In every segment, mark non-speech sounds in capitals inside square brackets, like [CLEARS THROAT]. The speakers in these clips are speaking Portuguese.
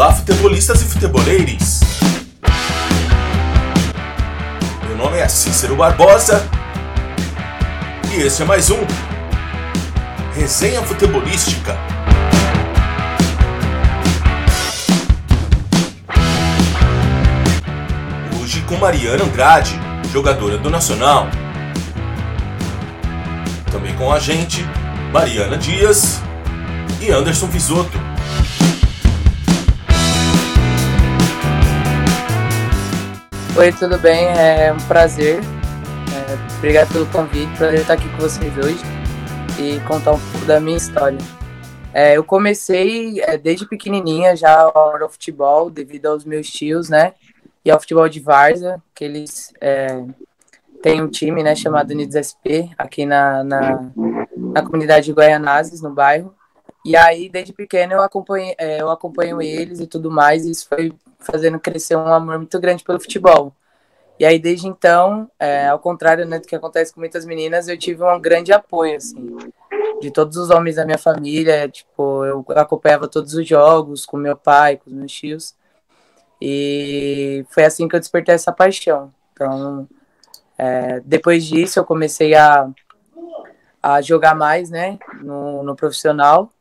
Olá, futebolistas e futeboleires! Meu nome é Cícero Barbosa e este é mais um Resenha Futebolística. Hoje com Mariana Andrade, jogadora do Nacional. Também com a gente, Mariana Dias e Anderson Visoto. Oi, tudo bem? É um prazer. É, obrigado pelo convite, prazer estar aqui com vocês hoje e contar um pouco da minha história. É, eu comecei é, desde pequenininha já ao futebol, devido aos meus tios, né? E ao futebol de Varza, que eles é, têm um time, né, chamado Unidos SP, aqui na, na, na comunidade de Goianazes, no bairro. E aí, desde pequeno, eu acompanho, é, eu acompanho eles e tudo mais, e isso foi fazendo crescer um amor muito grande pelo futebol. E aí, desde então, é, ao contrário né, do que acontece com muitas meninas, eu tive um grande apoio, assim, de todos os homens da minha família. Tipo, eu acompanhava todos os jogos com meu pai, com os meus tios. E foi assim que eu despertei essa paixão. Então, é, depois disso, eu comecei a, a jogar mais, né, no, no profissional.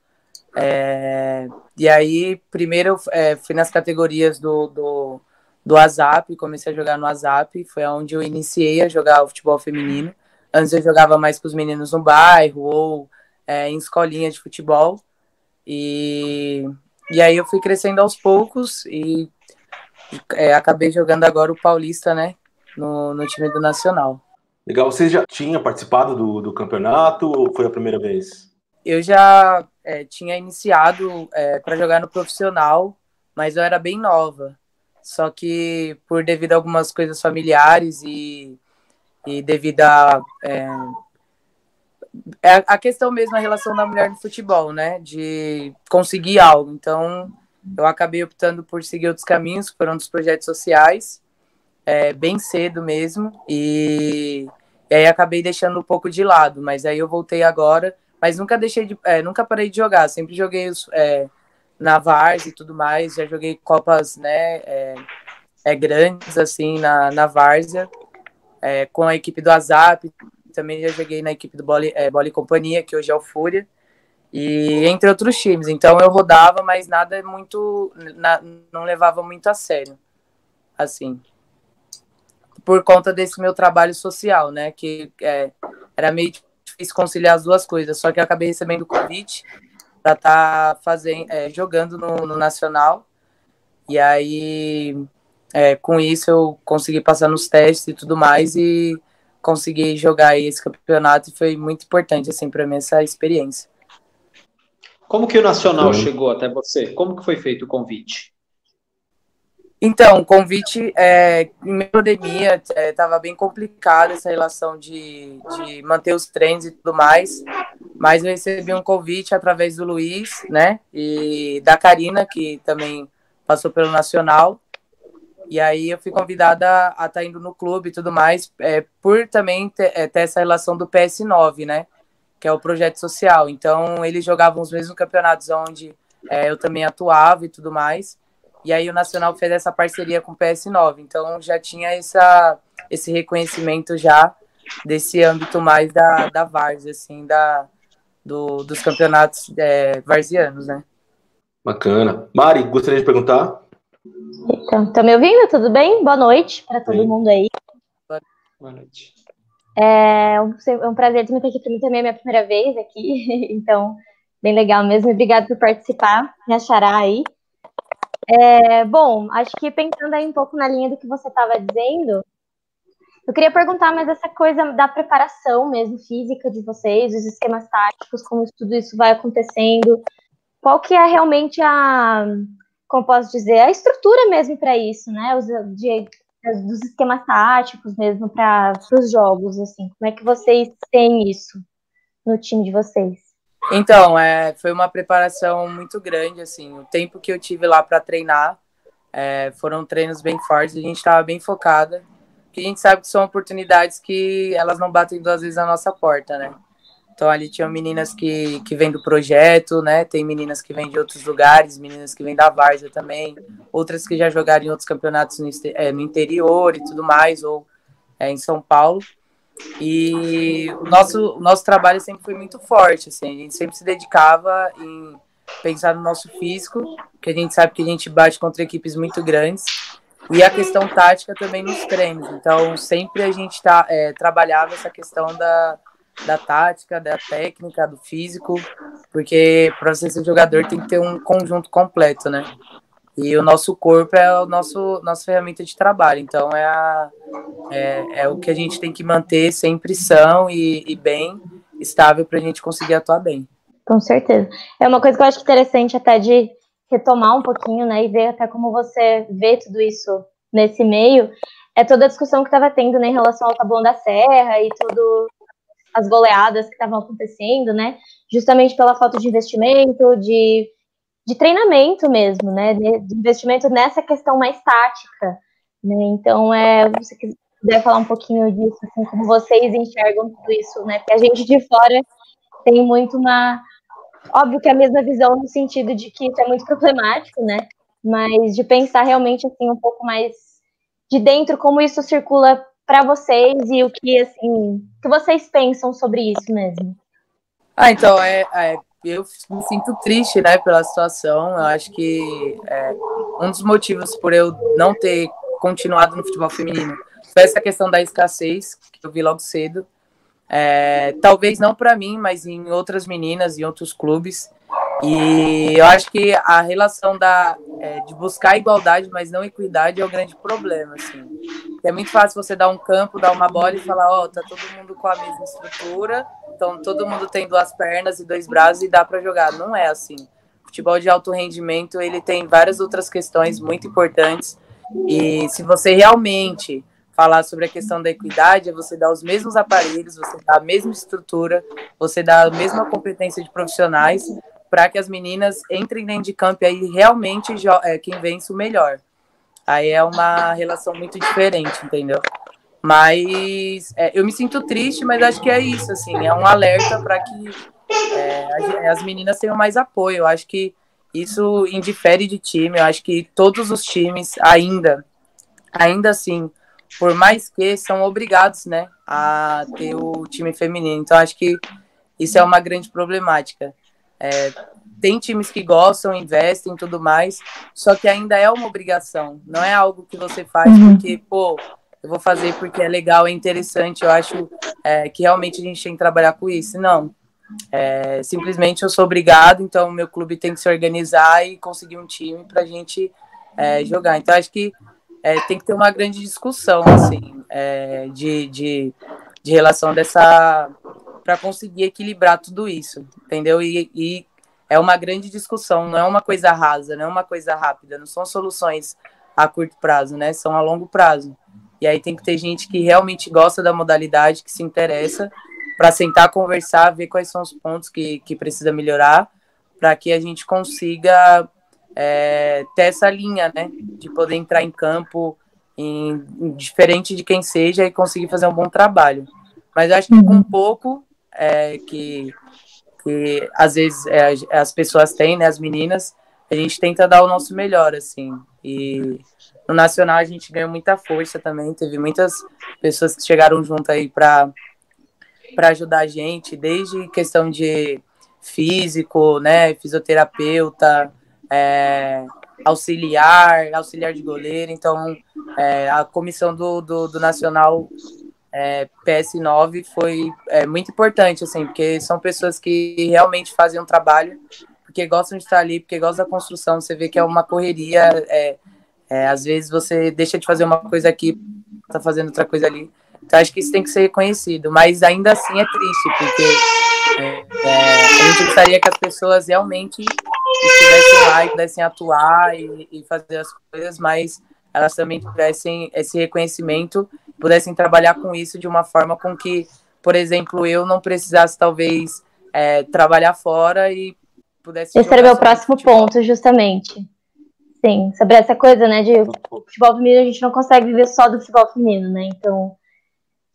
É, e aí, primeiro, é, fui nas categorias do, do do WhatsApp, comecei a jogar no WhatsApp, foi onde eu iniciei a jogar o futebol feminino. Antes eu jogava mais com os meninos no bairro ou é, em escolinha de futebol. E, e aí eu fui crescendo aos poucos e é, acabei jogando agora o Paulista, né? No, no time do Nacional. Legal, você já tinha participado do, do campeonato ou foi a primeira vez? Eu já é, tinha iniciado é, para jogar no profissional, mas eu era bem nova. Só que por devido a algumas coisas familiares e, e devido a é, é a questão mesmo a relação da mulher no futebol, né? De conseguir algo. Então, eu acabei optando por seguir outros caminhos, foram dos projetos sociais, é, bem cedo mesmo, e, e, aí acabei deixando um pouco de lado, mas aí eu voltei agora, mas nunca deixei de, é, nunca parei de jogar, sempre joguei os, é, na Vars e tudo mais, já joguei Copas, né, é, é grandes, assim, na, na Várzea, é, com a equipe do Azap, também já joguei na equipe do Bola, é, Companhia, que hoje é o Fúria, e entre outros times. Então eu rodava, mas nada muito, na, não levava muito a sério, assim, por conta desse meu trabalho social, né, que é, era meio difícil conciliar as duas coisas, só que eu acabei recebendo o convite para estar tá fazendo, é, jogando no, no, Nacional. E aí, é, com isso, eu consegui passar nos testes e tudo mais e consegui jogar esse campeonato e foi muito importante assim para mim essa experiência. Como que o Nacional chegou até você? Como que foi feito o convite? Então, o convite, é, em pandemia, estava é, bem complicado essa relação de, de manter os treinos e tudo mais, mas eu recebi um convite através do Luiz, né, e da Karina, que também passou pelo Nacional, e aí eu fui convidada a estar tá indo no clube e tudo mais, é, por também ter, é, ter essa relação do PS9, né, que é o projeto social. Então, eles jogavam os mesmos campeonatos onde é, eu também atuava e tudo mais, e aí o Nacional fez essa parceria com o PS9. Então já tinha essa, esse reconhecimento já desse âmbito mais da, da Várzea, assim, da, do, dos campeonatos é, varzianos, né? Bacana. Mari, gostaria de perguntar? Então, tá me ouvindo? Tudo bem? Boa noite para todo Sim. mundo aí. Boa noite. É um, é um prazer também estar aqui para mim também, é minha primeira vez aqui, [LAUGHS] então, bem legal mesmo. Obrigada por participar, me achará aí. É, bom, acho que pensando aí um pouco na linha do que você estava dizendo, eu queria perguntar mais essa coisa da preparação mesmo física de vocês, os esquemas táticos, como tudo isso vai acontecendo, qual que é realmente a, como posso dizer, a estrutura mesmo para isso, né? Os, de, dos esquemas táticos mesmo para os jogos, assim, como é que vocês têm isso no time de vocês? Então, é, foi uma preparação muito grande, assim, o tempo que eu tive lá para treinar é, foram treinos bem fortes, a gente estava bem focada, porque a gente sabe que são oportunidades que elas não batem duas vezes na nossa porta, né? Então ali tinham meninas que, que vêm do projeto, né? Tem meninas que vêm de outros lugares, meninas que vêm da Várzea também, outras que já jogaram em outros campeonatos no, é, no interior e tudo mais, ou é, em São Paulo. E o nosso, o nosso trabalho sempre foi muito forte, assim, a gente sempre se dedicava em pensar no nosso físico, que a gente sabe que a gente bate contra equipes muito grandes, e a questão tática também nos treinos. Então, sempre a gente tá, é, trabalhava essa questão da, da tática, da técnica, do físico, porque para você ser jogador tem que ter um conjunto completo, né? E o nosso corpo é o nosso nossa ferramenta de trabalho, então é, a, é, é o que a gente tem que manter sempre são e, e bem estável para a gente conseguir atuar bem. Com certeza. É uma coisa que eu acho interessante até de retomar um pouquinho, né, e ver até como você vê tudo isso nesse meio, é toda a discussão que estava tendo né, em relação ao Taboão da Serra e tudo as goleadas que estavam acontecendo, né, justamente pela falta de investimento, de, de treinamento mesmo, né, de, de investimento nessa questão mais tática, né, então, é, você quiser falar um pouquinho disso, assim, como vocês enxergam tudo isso, né, porque a gente de fora tem muito uma Óbvio que a mesma visão no sentido de que isso é muito problemático, né? Mas de pensar realmente assim um pouco mais de dentro como isso circula para vocês e o que assim que vocês pensam sobre isso mesmo. Ah, então é, é, eu me sinto triste, né, pela situação. Eu acho que é, um dos motivos por eu não ter continuado no futebol feminino foi essa questão da escassez que eu vi logo cedo. É, talvez não para mim, mas em outras meninas, em outros clubes. E eu acho que a relação da, é, de buscar igualdade, mas não equidade, é o grande problema. Assim. É muito fácil você dar um campo, dar uma bola e falar: Ó, oh, tá todo mundo com a mesma estrutura, então todo mundo tem duas pernas e dois braços e dá para jogar. Não é assim. Futebol de alto rendimento ele tem várias outras questões muito importantes. E se você realmente falar sobre a questão da equidade é você dar os mesmos aparelhos, você dar a mesma estrutura, você dar a mesma competência de profissionais para que as meninas entrem dentro de campo e aí realmente é, quem vence o melhor. Aí é uma relação muito diferente, entendeu? Mas é, eu me sinto triste, mas acho que é isso, assim, é um alerta para que é, as meninas tenham mais apoio. Eu acho que isso indifere de time, eu acho que todos os times ainda, ainda assim, por mais que são obrigados, né, a ter o time feminino. Então acho que isso é uma grande problemática. É, tem times que gostam, investem e tudo mais, só que ainda é uma obrigação. Não é algo que você faz uhum. porque, pô, eu vou fazer porque é legal, é interessante. Eu acho é, que realmente a gente tem que trabalhar com isso. Não. É, simplesmente eu sou obrigado, então o meu clube tem que se organizar e conseguir um time para a gente é, jogar. Então acho que é, tem que ter uma grande discussão, assim, é, de, de, de relação dessa. Para conseguir equilibrar tudo isso, entendeu? E, e, é uma grande discussão, não é uma coisa rasa, não é uma coisa rápida, não são soluções a curto prazo, né? São a longo prazo. E aí tem que ter gente que realmente gosta da modalidade, que se interessa, para sentar, conversar, ver quais são os pontos que, que precisa melhorar, para que a gente consiga é, ter essa linha, né? De poder entrar em campo em, diferente de quem seja e conseguir fazer um bom trabalho. Mas acho que com pouco é, que, que às vezes é, as pessoas têm, né? As meninas, a gente tenta dar o nosso melhor, assim. E no Nacional a gente ganhou muita força também. Teve muitas pessoas que chegaram junto aí para ajudar a gente, desde questão de físico, né, fisioterapeuta, é, auxiliar, auxiliar de goleiro. Então, é, a comissão do, do, do Nacional é, PS9 foi é, muito importante, assim, porque são pessoas que realmente fazem um trabalho, porque gostam de estar ali, porque gostam da construção. Você vê que é uma correria. É, é, às vezes você deixa de fazer uma coisa aqui, tá fazendo outra coisa ali. Então, acho que isso tem que ser reconhecido, mas ainda assim é triste, porque é, a gente gostaria que as pessoas realmente estivessem lá e pudessem atuar e, e, fazer as coisas, mas elas também tivessem esse reconhecimento, pudessem trabalhar com isso de uma forma com que, por exemplo, eu não precisasse talvez é, trabalhar fora e pudesse. Esse era o meu próximo ponto, justamente. Sim, sobre essa coisa, né, de o futebol feminino, a gente não consegue viver só do futebol feminino, né, então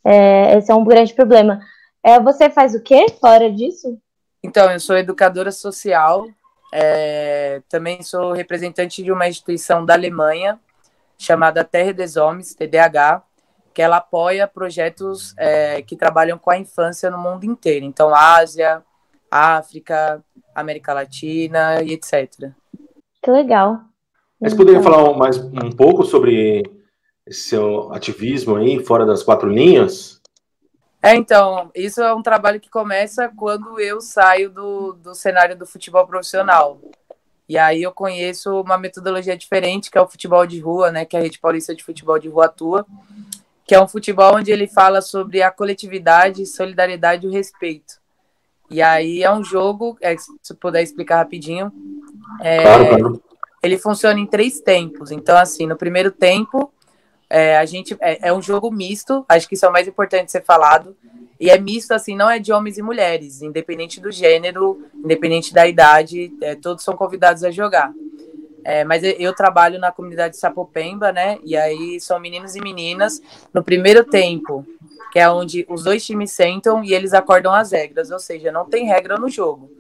é, esse é um grande problema. É, você faz o quê fora disso? Então, eu sou educadora social, é, também sou representante de uma instituição da Alemanha chamada Terra des Homens, TDH, que ela apoia projetos é, que trabalham com a infância no mundo inteiro. Então, Ásia, África, América Latina e etc. Que legal. Mas poderia falar mais um pouco sobre esse seu ativismo aí, fora das quatro linhas? É, então, isso é um trabalho que começa quando eu saio do, do cenário do futebol profissional. E aí eu conheço uma metodologia diferente, que é o futebol de rua, né, que a Rede Paulista de Futebol de Rua atua, que é um futebol onde ele fala sobre a coletividade, solidariedade e o respeito. E aí é um jogo, é, se puder explicar rapidinho, é, claro, claro. ele funciona em três tempos. Então, assim, no primeiro tempo, é, a gente é, é, um jogo misto, acho que isso é o mais importante ser falado. E é misto, assim, não é de homens e mulheres, independente do gênero, independente da idade, é, todos são convidados a jogar. É, mas eu trabalho na comunidade Sapopemba, né? E aí são meninos e meninas. No primeiro tempo, que é onde os dois times sentam e eles acordam as regras, ou seja, não tem regra no jogo.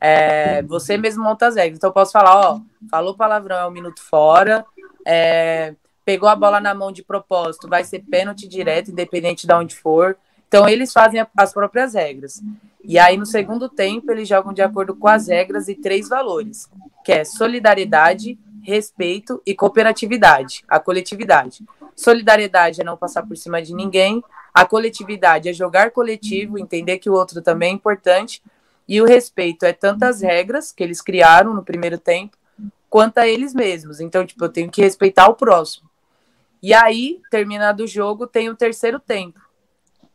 É, você mesmo monta as regras. Então eu posso falar, ó, falou palavrão é um minuto fora, é, pegou a bola na mão de propósito, vai ser pênalti direto, independente de onde for. Então eles fazem as próprias regras. E aí no segundo tempo eles jogam de acordo com as regras e três valores, que é solidariedade, respeito e cooperatividade, a coletividade. Solidariedade é não passar por cima de ninguém, a coletividade é jogar coletivo, entender que o outro também é importante, e o respeito é tantas regras que eles criaram no primeiro tempo, quanto a eles mesmos. Então, tipo, eu tenho que respeitar o próximo. E aí, terminado o jogo, tem o terceiro tempo,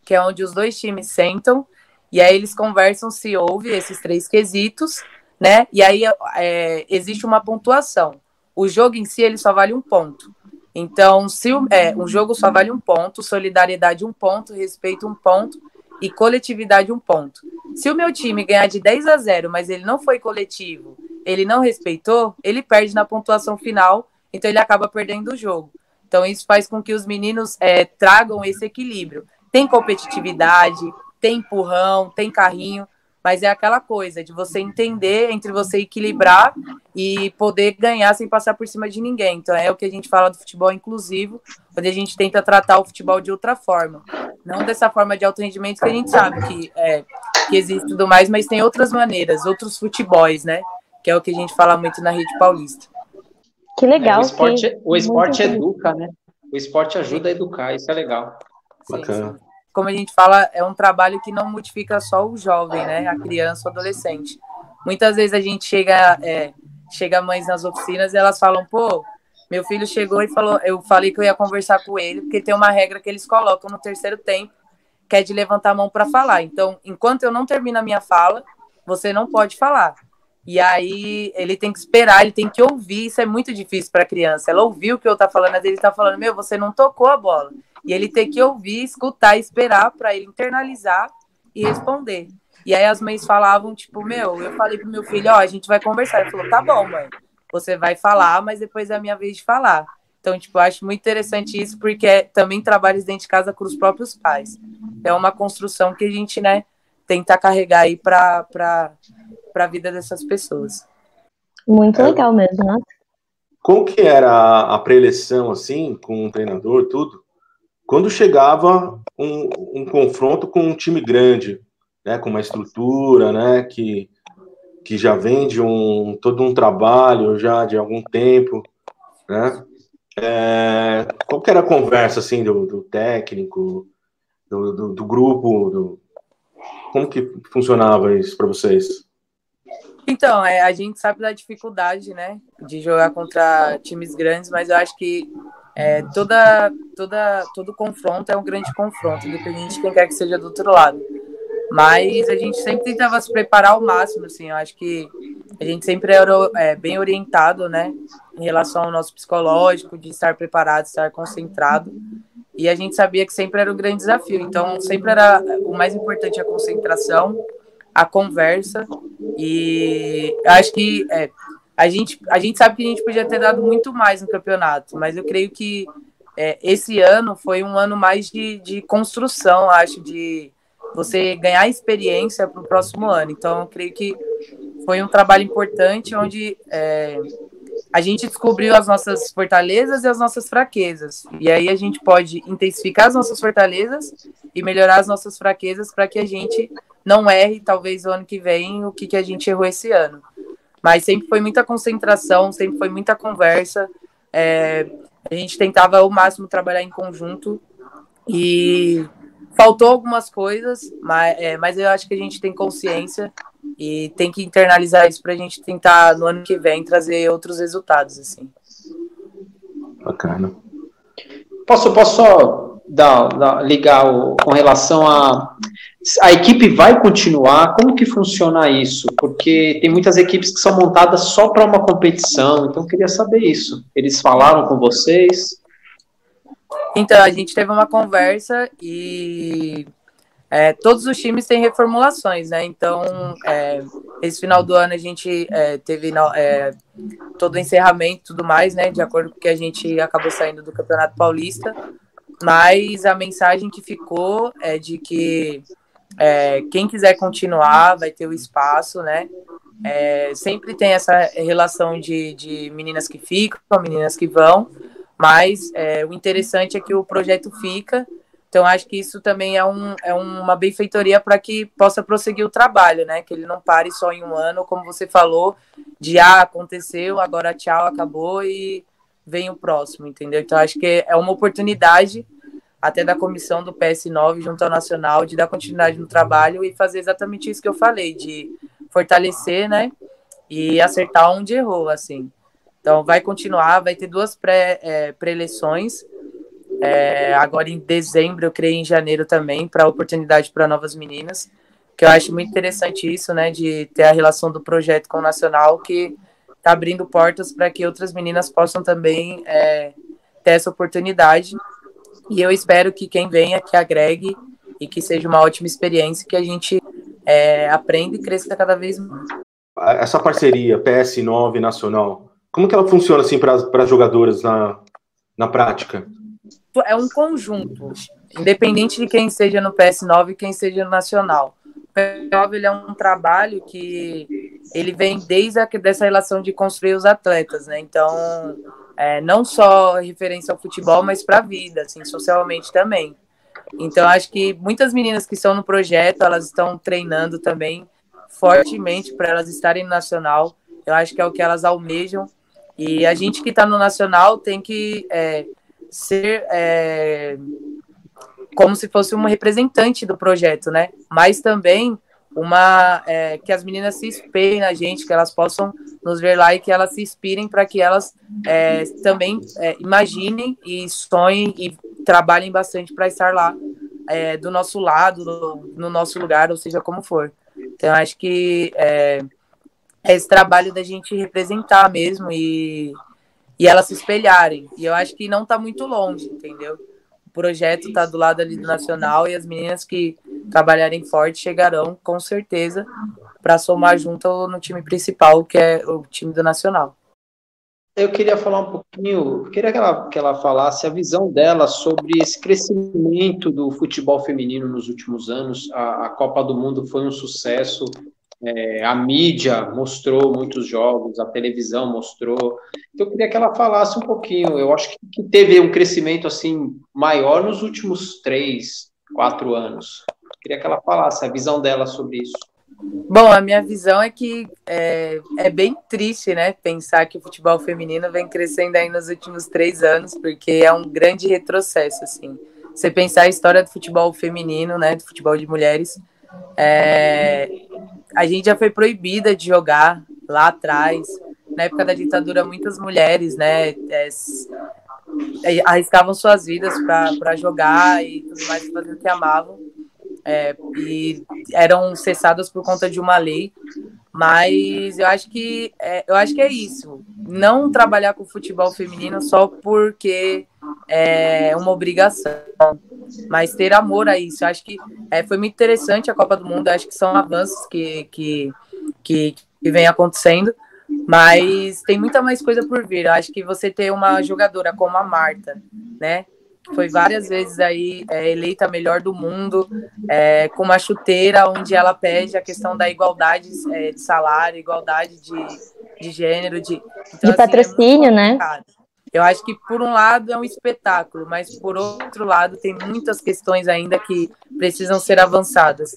que é onde os dois times sentam e aí eles conversam se houve esses três quesitos, né? E aí é, existe uma pontuação. O jogo em si ele só vale um ponto. Então, se o, é, um jogo só vale um ponto, solidariedade um ponto, respeito um ponto e coletividade um ponto. Se o meu time ganhar de 10 a 0, mas ele não foi coletivo, ele não respeitou, ele perde na pontuação final, então ele acaba perdendo o jogo. Então, isso faz com que os meninos é, tragam esse equilíbrio. Tem competitividade, tem empurrão, tem carrinho, mas é aquela coisa de você entender entre você equilibrar e poder ganhar sem passar por cima de ninguém. Então, é o que a gente fala do futebol inclusivo, onde a gente tenta tratar o futebol de outra forma. Não dessa forma de alto rendimento que a gente sabe que, é, que existe tudo mais, mas tem outras maneiras, outros futebols, né? Que é o que a gente fala muito na rede paulista. Que legal. É, o esporte, que... o esporte educa, né? O esporte ajuda a educar, isso é legal. Bacana. Como a gente fala, é um trabalho que não modifica só o jovem, né? A criança, o adolescente. Muitas vezes a gente chega, é, chega mães nas oficinas e elas falam, pô, meu filho chegou e falou, eu falei que eu ia conversar com ele, porque tem uma regra que eles colocam no terceiro tempo, que é de levantar a mão para falar. Então, enquanto eu não termino a minha fala, você não pode falar. E aí ele tem que esperar, ele tem que ouvir. Isso é muito difícil para a criança. Ela ouviu o que eu tá falando, mas ele está falando: Meu, você não tocou a bola. E ele tem que ouvir, escutar, esperar para ele internalizar e responder. E aí as mães falavam: Tipo, meu, eu falei pro meu filho: Ó, a gente vai conversar. Ele falou: Tá bom, mãe, você vai falar, mas depois é a minha vez de falar. Então, tipo, eu acho muito interessante isso, porque é também trabalhos dentro de casa com os próprios pais. É uma construção que a gente, né, tenta carregar aí para para a vida dessas pessoas. Muito é, legal mesmo, né? Como que era a, a pré-eleição, assim, com o treinador tudo? Quando chegava um, um, confronto com um time grande, né, com uma estrutura, né, que, que já vem de um, todo um trabalho já de algum tempo, né? É, qual que era a conversa, assim, do, do técnico, do, do, do grupo, do, como que funcionava isso para vocês? Então, é, a gente sabe da dificuldade, né, de jogar contra times grandes, mas eu acho que é, toda, toda, todo confronto é um grande confronto, independente de quem quer que seja do outro lado. Mas a gente sempre tentava se preparar ao máximo, assim, eu acho que a gente sempre era é, bem orientado, né, em relação ao nosso psicológico, de estar preparado, estar concentrado, e a gente sabia que sempre era um grande desafio, então sempre era o mais importante a concentração, a conversa. E acho que é, a, gente, a gente sabe que a gente podia ter dado muito mais no campeonato, mas eu creio que é, esse ano foi um ano mais de, de construção, acho, de, você ganhar experiência para o próximo ano. Então, eu creio que foi um trabalho importante onde é, a gente descobriu as nossas fortalezas e as nossas fraquezas. E aí a gente pode intensificar as nossas fortalezas e melhorar as nossas fraquezas para que a gente não erre, talvez, o ano que vem, o que, que a gente errou esse ano. Mas sempre foi muita concentração, sempre foi muita conversa. É, a gente tentava ao máximo trabalhar em conjunto e faltou algumas coisas, mas, é, mas eu acho que a gente tem consciência e tem que internalizar isso para a gente tentar no ano que vem trazer outros resultados assim. Bacana. Posso, posso só dar, dar, ligar o, com relação a a equipe vai continuar? Como que funciona isso? Porque tem muitas equipes que são montadas só para uma competição, então eu queria saber isso. Eles falaram com vocês? Então, a gente teve uma conversa e é, todos os times têm reformulações, né? Então, é, esse final do ano a gente é, teve é, todo o encerramento e tudo mais, né? De acordo com que a gente acabou saindo do Campeonato Paulista. Mas a mensagem que ficou é de que é, quem quiser continuar vai ter o espaço, né? É, sempre tem essa relação de, de meninas que ficam, meninas que vão, mas é, o interessante é que o projeto fica. Então, acho que isso também é, um, é uma benfeitoria para que possa prosseguir o trabalho, né? Que ele não pare só em um ano, como você falou, de ah, aconteceu, agora tchau, acabou e vem o próximo, entendeu? Então, acho que é uma oportunidade até da comissão do PS9 junto ao Nacional, de dar continuidade no trabalho e fazer exatamente isso que eu falei, de fortalecer, né? E acertar onde errou, assim. Então, vai continuar, vai ter duas pré-eleições. É, é, agora em dezembro, eu criei em janeiro também, para oportunidade para novas meninas, que eu acho muito interessante isso, né? De ter a relação do projeto com o Nacional, que está abrindo portas para que outras meninas possam também é, ter essa oportunidade e eu espero que quem venha que agregue e que seja uma ótima experiência, que a gente é, aprenda e cresça cada vez mais. Essa parceria PS9 Nacional, como que ela funciona assim para as jogadoras na, na prática? É um conjunto, independente de quem seja no PS9 e quem seja no Nacional. O PS9 ele é um trabalho que ele vem desde a, dessa relação de construir os atletas, né? Então, é, não só referência ao futebol, mas para a vida, assim, socialmente também. Então, acho que muitas meninas que estão no projeto, elas estão treinando também fortemente para elas estarem no nacional. Eu acho que é o que elas almejam. E a gente que está no nacional tem que é, ser é, como se fosse uma representante do projeto, né? Mas também uma é, que as meninas se espelhem na gente, que elas possam nos ver lá e que elas se inspirem para que elas é, também é, imaginem e sonhem e trabalhem bastante para estar lá é, do nosso lado, no, no, nosso lugar, ou seja, como for. Então, acho que é, esse trabalho da gente representar mesmo e, e elas se espelharem. E eu acho que não está muito longe, entendeu? projeto está do lado ali do Nacional e as meninas que trabalharem forte chegarão com certeza para somar junto no time principal, que é o time do Nacional. Eu queria falar um pouquinho, queria que ela, que ela falasse a visão dela sobre esse crescimento do futebol feminino nos últimos anos. A, a Copa do Mundo foi um sucesso, é, a mídia mostrou muitos jogos, a televisão mostrou. Então, eu queria que ela falasse um pouquinho. Eu acho que teve um crescimento assim maior nos últimos três, quatro anos. Queria que ela falasse a visão dela sobre isso. Bom, a minha visão é que é, é, bem triste, né? Pensar que o futebol feminino vem crescendo aí nos últimos três anos, porque é um grande retrocesso, assim. Você pensar a história do futebol feminino, né? Do futebol de mulheres, é, a gente já foi proibida de jogar lá atrás. Na época da ditadura, muitas mulheres, né, é arriscavam suas vidas para jogar e tudo mais, fazer o que amavam. É, e eram cessadas por conta de uma lei. Mas eu acho que é, eu acho que é isso. Não trabalhar com futebol feminino só porque é uma obrigação, mas ter amor a isso. Eu acho que é, foi muito interessante a Copa do Mundo. Eu acho que são avanços que, que, que, que vem acontecendo. Mas tem muita mais coisa por vir. Eu acho que você ter uma jogadora como a Marta, né? Foi várias vezes aí é, eleita a melhor do mundo, é, com uma chuteira onde ela pede a questão da igualdade é, de salário, igualdade de, de gênero, de, então, de assim, é patrocínio, né? Eu acho que por um lado é um espetáculo, mas por outro lado tem muitas questões ainda que precisam ser avançadas.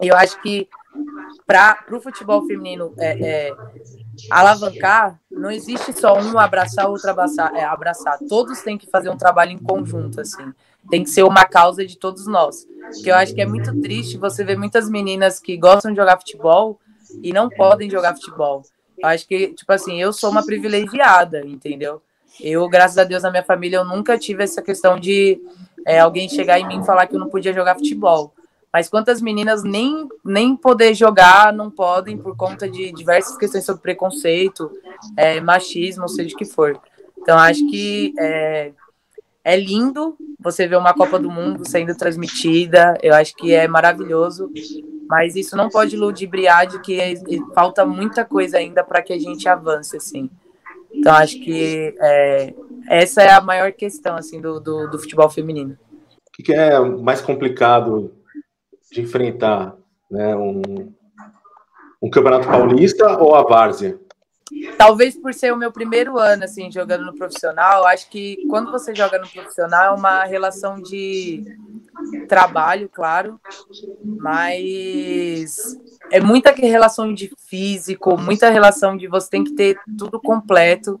Eu acho que para o futebol feminino é, é, alavancar, não existe só um abraçar, outro abraçar, é, abraçar. Todos têm que fazer um trabalho em conjunto, assim. Tem que ser uma causa de todos nós. Que eu acho que é muito triste você ver muitas meninas que gostam de jogar futebol e não podem jogar futebol. Eu acho que, tipo assim, eu sou uma privilegiada, entendeu? Eu, graças a Deus, na minha família, eu nunca tive essa questão de é, alguém chegar em mim e falar que eu não podia jogar futebol. Mas quantas meninas nem, nem poder jogar não podem por conta de diversas questões sobre preconceito, é, machismo, seja o que for. Então, acho que é, é lindo você ver uma Copa do Mundo sendo transmitida, eu acho que é maravilhoso, mas isso não pode ludibriar de que falta muita coisa ainda para que a gente avance, assim. Então, acho que é, essa é a maior questão, assim, do, do, do futebol feminino. O que é mais complicado de enfrentar né, um, um campeonato paulista ou a várzea? Talvez por ser o meu primeiro ano assim jogando no profissional, acho que quando você joga no profissional é uma relação de trabalho, claro, mas é muita relação de físico, muita relação de você tem que ter tudo completo.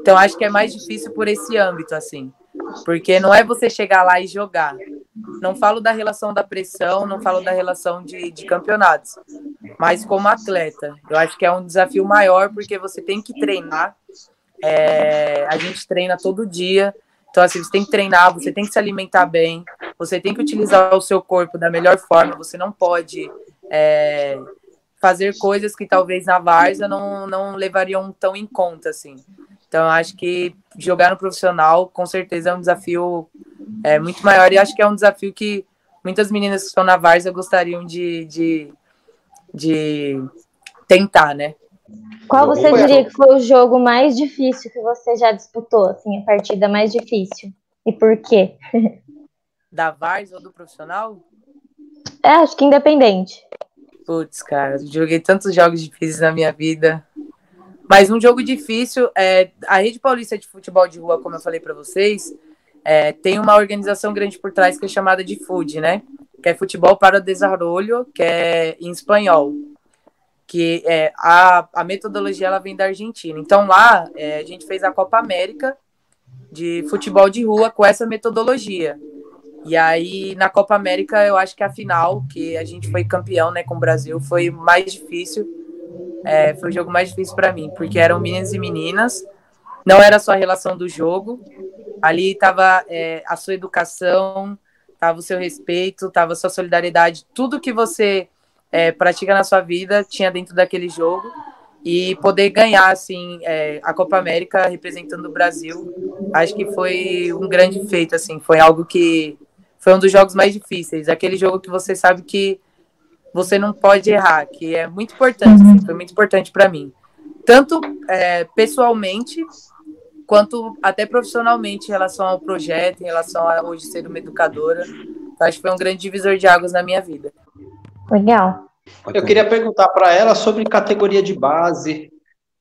Então acho que é mais difícil por esse âmbito assim. Porque não é você chegar lá e jogar. Não falo da relação da pressão, não falo da relação de, de campeonatos, mas como atleta. Eu acho que é um desafio maior porque você tem que treinar. É, a gente treina todo dia. Então, assim, você tem que treinar, você tem que se alimentar bem, você tem que utilizar o seu corpo da melhor forma, você não pode é, fazer coisas que talvez na Varsa não, não levariam tão em conta, assim. Então, acho que jogar no profissional, com certeza, é um desafio é, muito maior. E acho que é um desafio que muitas meninas que estão na Várzea gostariam de, de, de tentar, né? Qual você diria que foi o jogo mais difícil que você já disputou, assim, a partida mais difícil? E por quê? Da Várzea ou do profissional? É, acho que independente. Putz, cara, joguei tantos jogos difíceis na minha vida. Mas um jogo difícil, é, a Rede Paulista de Futebol de Rua, como eu falei para vocês, é, tem uma organização grande por trás que é chamada de FUD, né? Que é Futebol para Desarrollo, que é em espanhol. Que é, a, a metodologia ela vem da Argentina. Então lá é, a gente fez a Copa América de futebol de rua com essa metodologia. E aí na Copa América eu acho que a final, que a gente foi campeão né, com o Brasil, foi mais difícil é, foi o jogo mais difícil para mim, porque eram meninos e meninas, não era só a relação do jogo, ali estava é, a sua educação, estava o seu respeito, estava a sua solidariedade, tudo que você é, pratica na sua vida tinha dentro daquele jogo. E poder ganhar assim é, a Copa América representando o Brasil, acho que foi um grande feito assim, foi algo que foi um dos jogos mais difíceis, aquele jogo que você sabe que você não pode errar, que é muito importante, assim, foi muito importante para mim. Tanto é, pessoalmente, quanto até profissionalmente em relação ao projeto, em relação a hoje ser uma educadora. Então, acho que foi um grande divisor de águas na minha vida. Legal. Eu queria perguntar para ela sobre categoria de base.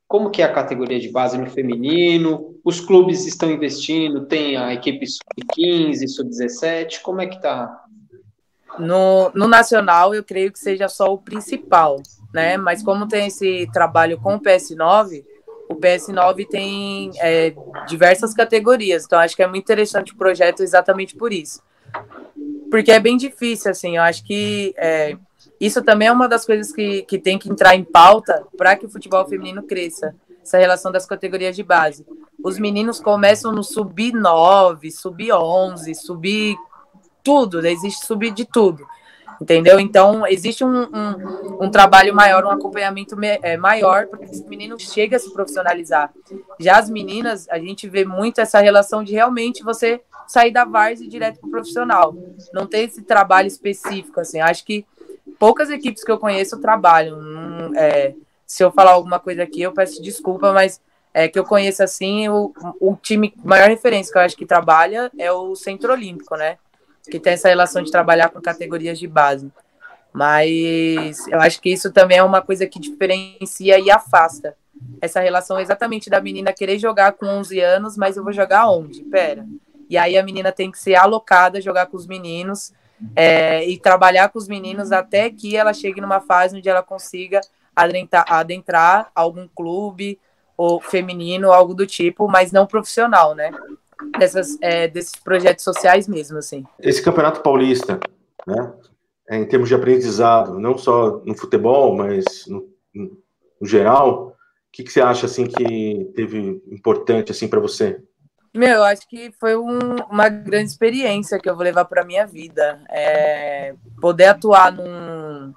Como que é a categoria de base no feminino? Os clubes estão investindo? Tem a equipe sub-15, sub-17? Como é que tá? No, no nacional, eu creio que seja só o principal, né? Mas como tem esse trabalho com o PS9, o PS9 tem é, diversas categorias. Então, acho que é muito interessante o projeto exatamente por isso. Porque é bem difícil, assim. Eu acho que é, isso também é uma das coisas que, que tem que entrar em pauta para que o futebol feminino cresça. Essa relação das categorias de base. Os meninos começam no sub-9, sub-11, sub tudo, existe subir de tudo, entendeu? Então, existe um, um, um trabalho maior, um acompanhamento me, é, maior, porque esse menino chega a se profissionalizar. Já as meninas, a gente vê muito essa relação de realmente você sair da várzea direto para o profissional. Não tem esse trabalho específico, assim. Acho que poucas equipes que eu conheço trabalham. é, se eu falar alguma coisa aqui, eu peço desculpa, mas é, que eu conheço assim, o, o time maior referência que eu acho que trabalha é o Centro Olímpico, né? Que tem essa relação de trabalhar com categorias de base. Mas eu acho que isso também é uma coisa que diferencia e afasta essa relação exatamente da menina querer jogar com 11 anos, mas eu vou jogar onde? Pera. E aí a menina tem que ser alocada, jogar com os meninos é, e trabalhar com os meninos até que ela chegue numa fase onde ela consiga adentrar, adentrar algum clube ou feminino, algo do tipo, mas não profissional, né? Dessas, é, desses projetos sociais mesmo, assim. Esse campeonato paulista, né? É, em termos de aprendizado, não só no futebol, mas no, no geral, o que, que você acha assim que teve importante assim para você? Meu, eu acho que foi um, uma grande experiência que eu vou levar para minha vida. É, poder atuar num,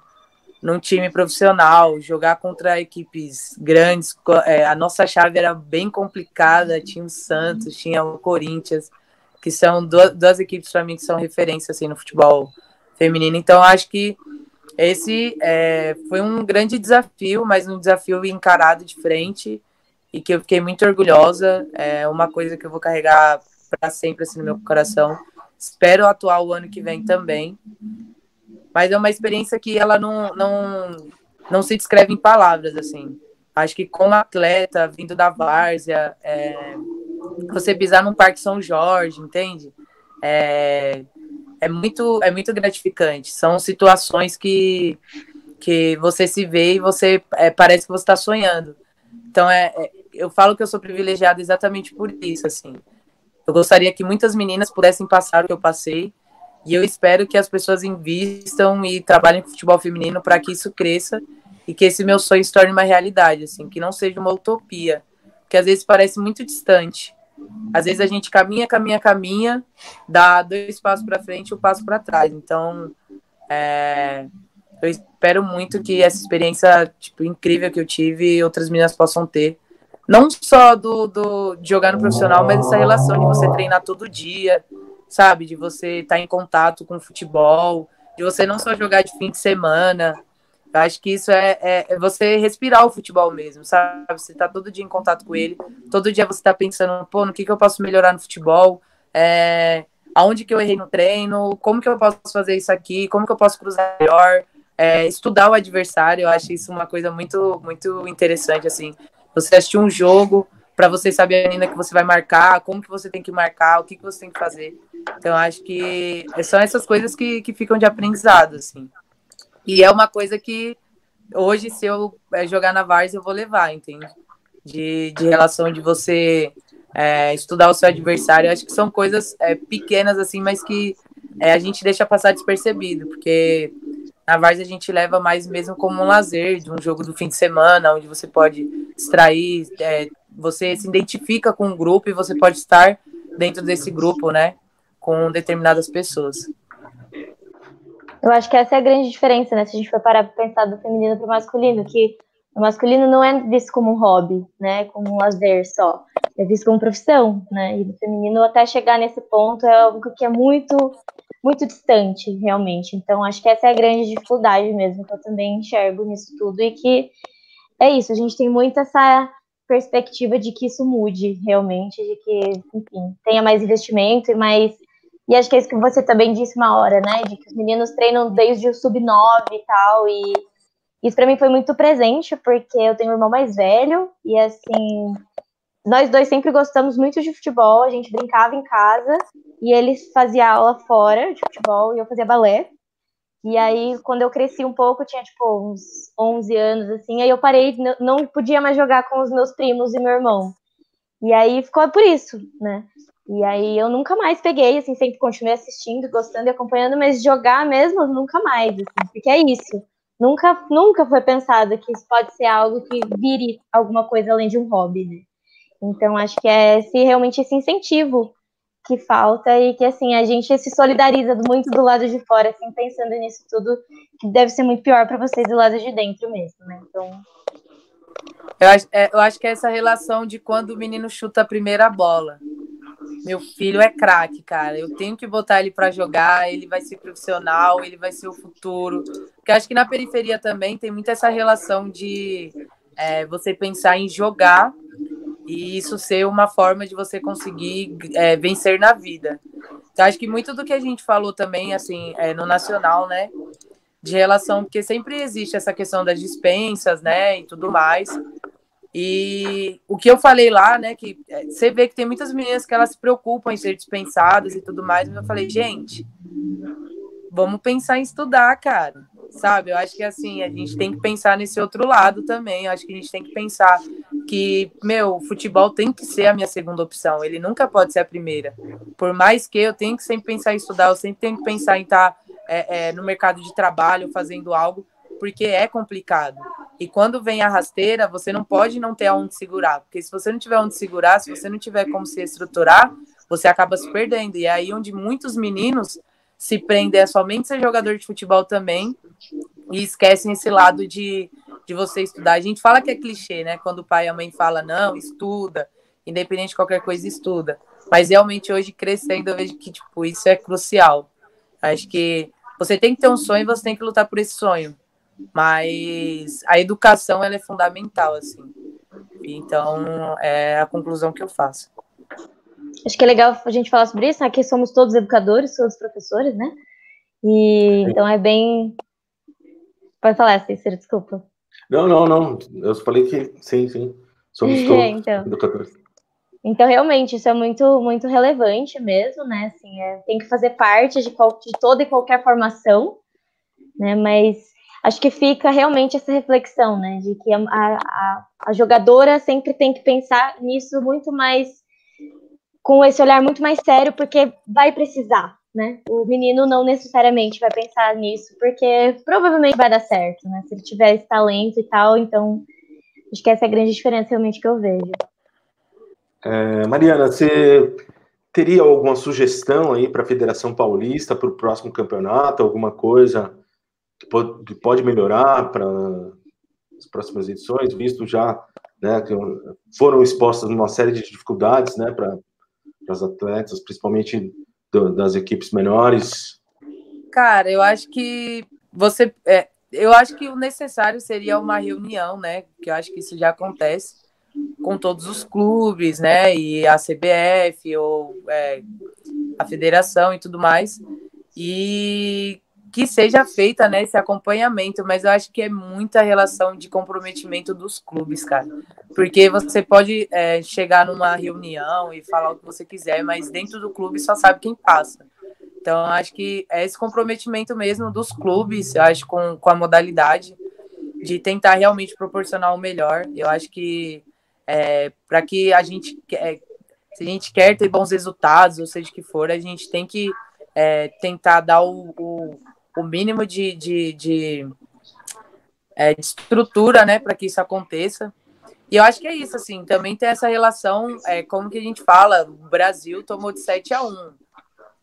num time profissional, jogar contra equipes grandes. É, a nossa chave era bem complicada, tinha o Santos, tinha o Corinthians, que são duas, duas equipes para mim que são referência assim, no futebol feminino. Então, acho que esse é, foi um grande desafio, mas um desafio encarado de frente e que eu fiquei muito orgulhosa. É uma coisa que eu vou carregar para sempre assim, no meu coração. Espero atuar o ano que vem também. Mas é uma experiência que ela não, não, não se descreve em palavras, assim. Acho que como atleta, vindo da várzea, é, você pisar num Parque São Jorge, entende? É, é, muito, é muito gratificante. São situações que, que você se vê e você é, parece que você está sonhando. Então, é, é, eu falo que eu sou privilegiada exatamente por isso, assim. Eu gostaria que muitas meninas pudessem passar o que eu passei e eu espero que as pessoas invistam e trabalhem com futebol feminino para que isso cresça e que esse meu sonho se torne uma realidade, assim, que não seja uma utopia, que às vezes parece muito distante. Às vezes a gente caminha, caminha, caminha, dá dois passos para frente e um passo para trás. Então, é, eu espero muito que essa experiência tipo, incrível que eu tive outras meninas possam ter. Não só do, do, de jogar no profissional, mas essa relação de você treinar todo dia, sabe? De você estar tá em contato com o futebol, de você não só jogar de fim de semana. Eu acho que isso é, é, é você respirar o futebol mesmo, sabe? Você tá todo dia em contato com ele, todo dia você tá pensando, pô, no que, que eu posso melhorar no futebol, é, aonde que eu errei no treino, como que eu posso fazer isso aqui, como que eu posso cruzar melhor, é, estudar o adversário, eu acho isso uma coisa muito, muito interessante, assim. Você assistir um jogo para você saber a menina que você vai marcar, como que você tem que marcar, o que, que você tem que fazer. Então, acho que são essas coisas que, que ficam de aprendizado, assim. E é uma coisa que hoje, se eu é, jogar na Vars, eu vou levar, entende? De, de relação de você é, estudar o seu adversário. Acho que são coisas é, pequenas, assim, mas que é, a gente deixa passar despercebido, porque na Vars a gente leva mais mesmo como um lazer, de um jogo do fim de semana, onde você pode extrair, é, você se identifica com um grupo e você pode estar dentro desse grupo, né? com determinadas pessoas. Eu acho que essa é a grande diferença, né? Se a gente for parar para pensar do feminino para o masculino, que o masculino não é visto como um hobby, né? Como um lazer só. É visto como profissão, né? E no feminino, até chegar nesse ponto, é algo que é muito, muito distante, realmente. Então, acho que essa é a grande dificuldade mesmo, que eu também enxergo nisso tudo. E que é isso, a gente tem muito essa perspectiva de que isso mude realmente, de que, enfim, tenha mais investimento e mais e acho que é isso que você também disse uma hora, né? De que os meninos treinam desde o sub-9 e tal. E isso para mim foi muito presente, porque eu tenho um irmão mais velho. E assim, nós dois sempre gostamos muito de futebol. A gente brincava em casa. E ele fazia aula fora de futebol e eu fazia balé. E aí, quando eu cresci um pouco, tinha tipo uns 11 anos, assim. Aí eu parei, não podia mais jogar com os meus primos e meu irmão. E aí ficou por isso, né? E aí eu nunca mais peguei, assim, sempre continuei assistindo, gostando e acompanhando, mas jogar mesmo nunca mais, assim, porque é isso. Nunca, nunca foi pensado que isso pode ser algo que vire alguma coisa além de um hobby, né? Então acho que é esse, realmente esse incentivo que falta e que assim a gente se solidariza muito do lado de fora, assim, pensando nisso tudo, que deve ser muito pior para vocês do lado de dentro mesmo, né? Então eu acho, é, eu acho que é essa relação de quando o menino chuta a primeira bola. Meu filho é craque, cara. Eu tenho que botar ele para jogar, ele vai ser profissional, ele vai ser o futuro. Porque acho que na periferia também tem muito essa relação de é, você pensar em jogar e isso ser uma forma de você conseguir é, vencer na vida. Então, acho que muito do que a gente falou também, assim, é, no nacional, né, de relação, porque sempre existe essa questão das dispensas, né, e tudo mais. E o que eu falei lá, né, que é, você vê que tem muitas meninas que elas se preocupam em ser dispensadas e tudo mais, mas eu falei, gente, vamos pensar em estudar, cara. Sabe? Eu acho que assim, a gente tem que pensar nesse outro lado também. Eu acho que a gente tem que pensar que, meu, o futebol tem que ser a minha segunda opção. Ele nunca pode ser a primeira. Por mais que eu tenha que sempre pensar em estudar, eu sempre tenho que pensar em estar é, é, no mercado de trabalho, fazendo algo, porque é complicado. E quando vem a rasteira, você não pode não ter aonde segurar. Porque se você não tiver onde segurar, se você não tiver como se estruturar, você acaba se perdendo. E é aí onde muitos meninos se prender a somente ser jogador de futebol também e esquecem esse lado de, de você estudar. A gente fala que é clichê, né? Quando o pai e a mãe falam, não, estuda, independente de qualquer coisa, estuda. Mas realmente hoje crescendo, eu vejo que tipo, isso é crucial. Acho que você tem que ter um sonho você tem que lutar por esse sonho. Mas a educação ela é fundamental, assim. Então, é a conclusão que eu faço. Acho que é legal a gente falar sobre isso, aqui somos todos educadores, todos professores, né? E então é bem. Pode falar, Cícero, desculpa. Não, não, não. Eu falei que sim, sim. Somos [LAUGHS] todos então. educadores. Então, realmente, isso é muito, muito relevante mesmo, né? Assim, é, tem que fazer parte de, qual, de toda e qualquer formação, né? Mas acho que fica realmente essa reflexão, né? De que a, a, a jogadora sempre tem que pensar nisso muito mais com esse olhar muito mais sério, porque vai precisar, né? O menino não necessariamente vai pensar nisso, porque provavelmente vai dar certo, né? Se ele tiver esse talento e tal, então acho que essa é a grande diferença realmente que eu vejo. É, Mariana, você teria alguma sugestão aí para a Federação Paulista para o próximo campeonato? Alguma coisa que pode, melhorar para as próximas edições, visto já né, que foram expostas uma série de dificuldades né, para as atletas, principalmente do, das equipes menores? Cara, eu acho que você. É, eu acho que o necessário seria uma reunião, né? Que eu acho que isso já acontece com todos os clubes, né? E a CBF ou é, a federação e tudo mais. E que seja feita né, esse acompanhamento, mas eu acho que é muita relação de comprometimento dos clubes, cara. Porque você pode é, chegar numa reunião e falar o que você quiser, mas dentro do clube só sabe quem passa. Então, acho que é esse comprometimento mesmo dos clubes, eu acho, com, com a modalidade, de tentar realmente proporcionar o melhor. Eu acho que é, para que a gente, é, se a gente quer ter bons resultados, ou seja que for, a gente tem que é, tentar dar o, o o mínimo de, de, de, é, de estrutura, né, para que isso aconteça. E eu acho que é isso, assim, também tem essa relação, é, como que a gente fala, o Brasil tomou de 7 a 1.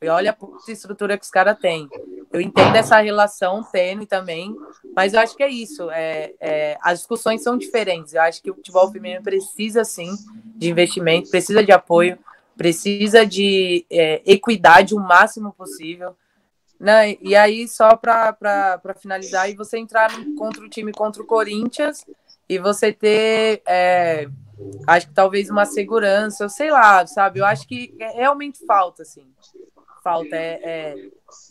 E olha a estrutura que os caras têm. Eu entendo essa relação tênue também, mas eu acho que é isso. É, é, as discussões são diferentes. Eu acho que o futebol feminino precisa, sim, de investimento, precisa de apoio, precisa de é, equidade o máximo possível. Né? E aí, só para finalizar, e você entrar contra o time contra o Corinthians e você ter, é, acho que talvez uma segurança, sei lá, sabe? Eu acho que realmente falta, assim. Falta. É, é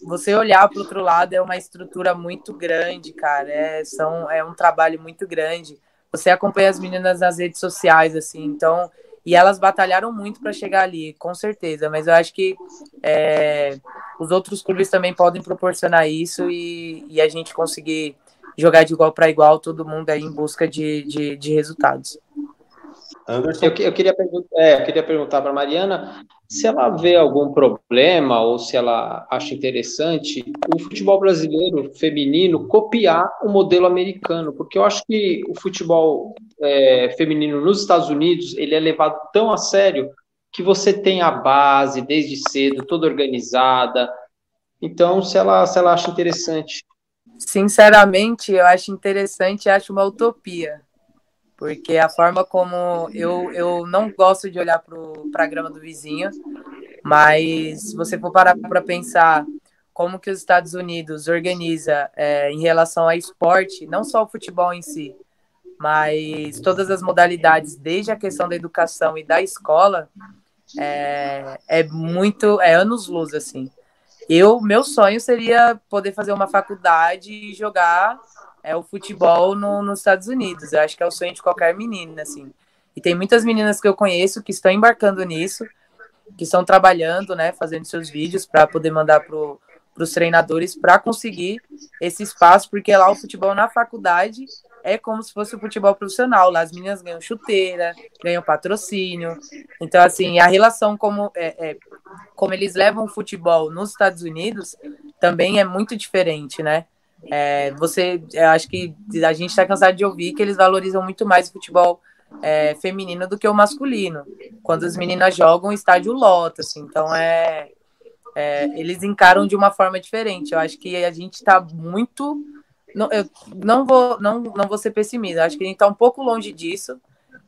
você olhar para o outro lado é uma estrutura muito grande, cara. É, são, é um trabalho muito grande. Você acompanha as meninas nas redes sociais, assim, então. E elas batalharam muito para chegar ali, com certeza. Mas eu acho que é, os outros clubes também podem proporcionar isso e, e a gente conseguir jogar de igual para igual, todo mundo aí em busca de, de, de resultados. Anderson? Eu, eu, queria, é, eu queria perguntar para a Mariana se ela vê algum problema ou se ela acha interessante o futebol brasileiro feminino copiar o modelo americano, porque eu acho que o futebol é, feminino nos Estados Unidos ele é levado tão a sério que você tem a base desde cedo, toda organizada. Então, se ela, se ela acha interessante. Sinceramente, eu acho interessante, acho uma utopia. Porque a forma como eu, eu não gosto de olhar para a grama do vizinho, mas se você for parar para pensar como que os Estados Unidos organiza é, em relação ao esporte, não só o futebol em si, mas todas as modalidades, desde a questão da educação e da escola, é, é muito, é anos-luz, assim. Eu, meu sonho seria poder fazer uma faculdade e jogar é, o futebol no, nos Estados Unidos. Eu acho que é o sonho de qualquer menina, assim. E tem muitas meninas que eu conheço que estão embarcando nisso, que estão trabalhando, né, fazendo seus vídeos para poder mandar pro para os treinadores para conseguir esse espaço, porque lá o futebol na faculdade é como se fosse o futebol profissional. Lá as meninas ganham chuteira, ganham patrocínio. Então, assim, a relação como, é, é, como eles levam o futebol nos Estados Unidos também é muito diferente, né? É, você, eu acho que a gente está cansado de ouvir que eles valorizam muito mais o futebol é, feminino do que o masculino. Quando as meninas jogam, estádio lota, assim. Então, é, é, eles encaram de uma forma diferente. Eu acho que a gente está muito. Não, eu não vou, não, não vou ser pessimista, acho que a gente está um pouco longe disso,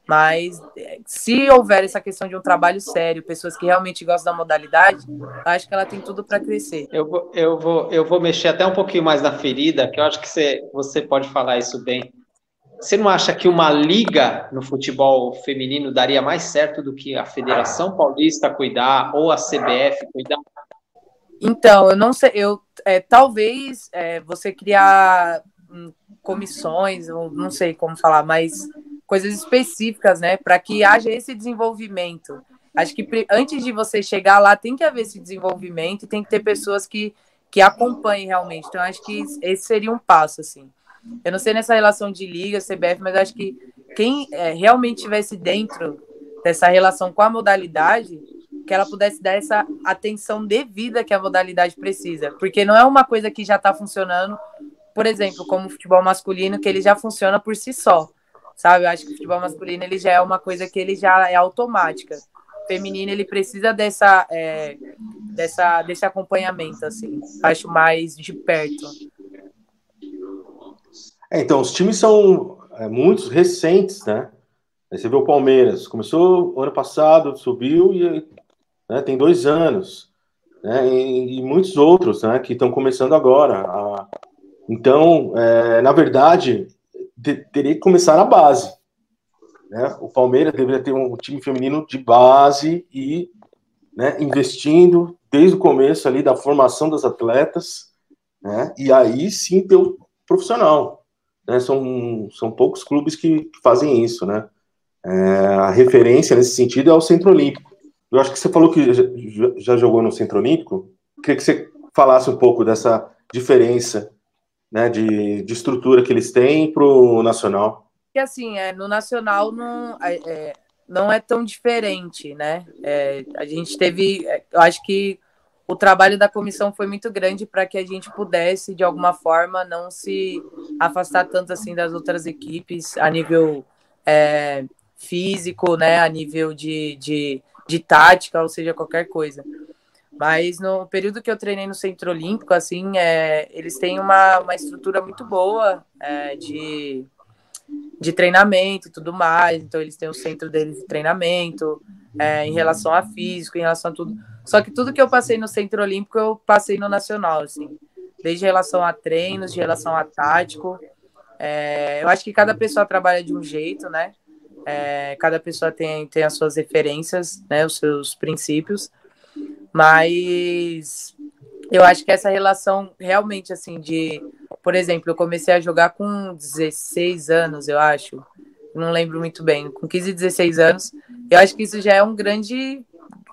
mas se houver essa questão de um trabalho sério, pessoas que realmente gostam da modalidade, acho que ela tem tudo para crescer. Eu vou, eu, vou, eu vou mexer até um pouquinho mais na ferida, que eu acho que você, você pode falar isso bem. Você não acha que uma liga no futebol feminino daria mais certo do que a Federação Paulista cuidar ou a CBF cuidar? Então, eu não sei, eu é, talvez é, você criar hum, comissões, ou não sei como falar, mas coisas específicas, né, para que haja esse desenvolvimento. Acho que antes de você chegar lá, tem que haver esse desenvolvimento e tem que ter pessoas que, que acompanhem realmente. Então, acho que esse seria um passo, assim. Eu não sei nessa relação de liga, CBF, mas acho que quem é, realmente estivesse dentro dessa relação com a modalidade que ela pudesse dar essa atenção devida que a modalidade precisa, porque não é uma coisa que já está funcionando, por exemplo, como o futebol masculino, que ele já funciona por si só, sabe? Eu acho que o futebol masculino ele já é uma coisa que ele já é automática. Feminino ele precisa dessa, é, dessa desse acompanhamento, assim, acho mais de perto. É, então, os times são é, muitos recentes, né? Você vê o Palmeiras, começou ano passado, subiu e né, tem dois anos, né, e, e muitos outros né, que estão começando agora. A, então, é, na verdade, de, teria que começar na base. Né? O Palmeiras deveria ter um time feminino de base e né, investindo desde o começo ali da formação das atletas, né, e aí sim ter o profissional. Né? São, são poucos clubes que, fazem isso. Né? É, a referência nesse sentido é o Centro Olímpico. Eu acho que você falou que já, jogou no Centro Olímpico. Queria que você falasse um pouco dessa diferença né, de, de estrutura que eles têm para o Nacional. Que assim, é, no Nacional não é, é, não é tão diferente, né? É, a gente teve, é, eu acho que o trabalho da comissão foi muito grande para que a gente pudesse, de alguma forma, não se afastar tanto assim das outras equipes a nível é, físico, né? A nível de, de de tática, ou seja, qualquer coisa. Mas no período que eu treinei no Centro Olímpico, assim, é, eles têm uma, uma estrutura muito boa é, de, de treinamento e tudo mais. Então, eles têm o centro deles de treinamento é, em relação a físico, em relação a tudo. Só que tudo que eu passei no Centro Olímpico, eu passei no Nacional, assim. Desde relação a treinos, de relação a tático. É, eu acho que cada pessoa trabalha de um jeito, né? É, cada pessoa tem, tem as suas referências, né, os seus princípios, mas eu acho que essa relação realmente, assim, de. Por exemplo, eu comecei a jogar com 16 anos, eu acho, não lembro muito bem, com 15, 16 anos, eu acho que isso já é um grande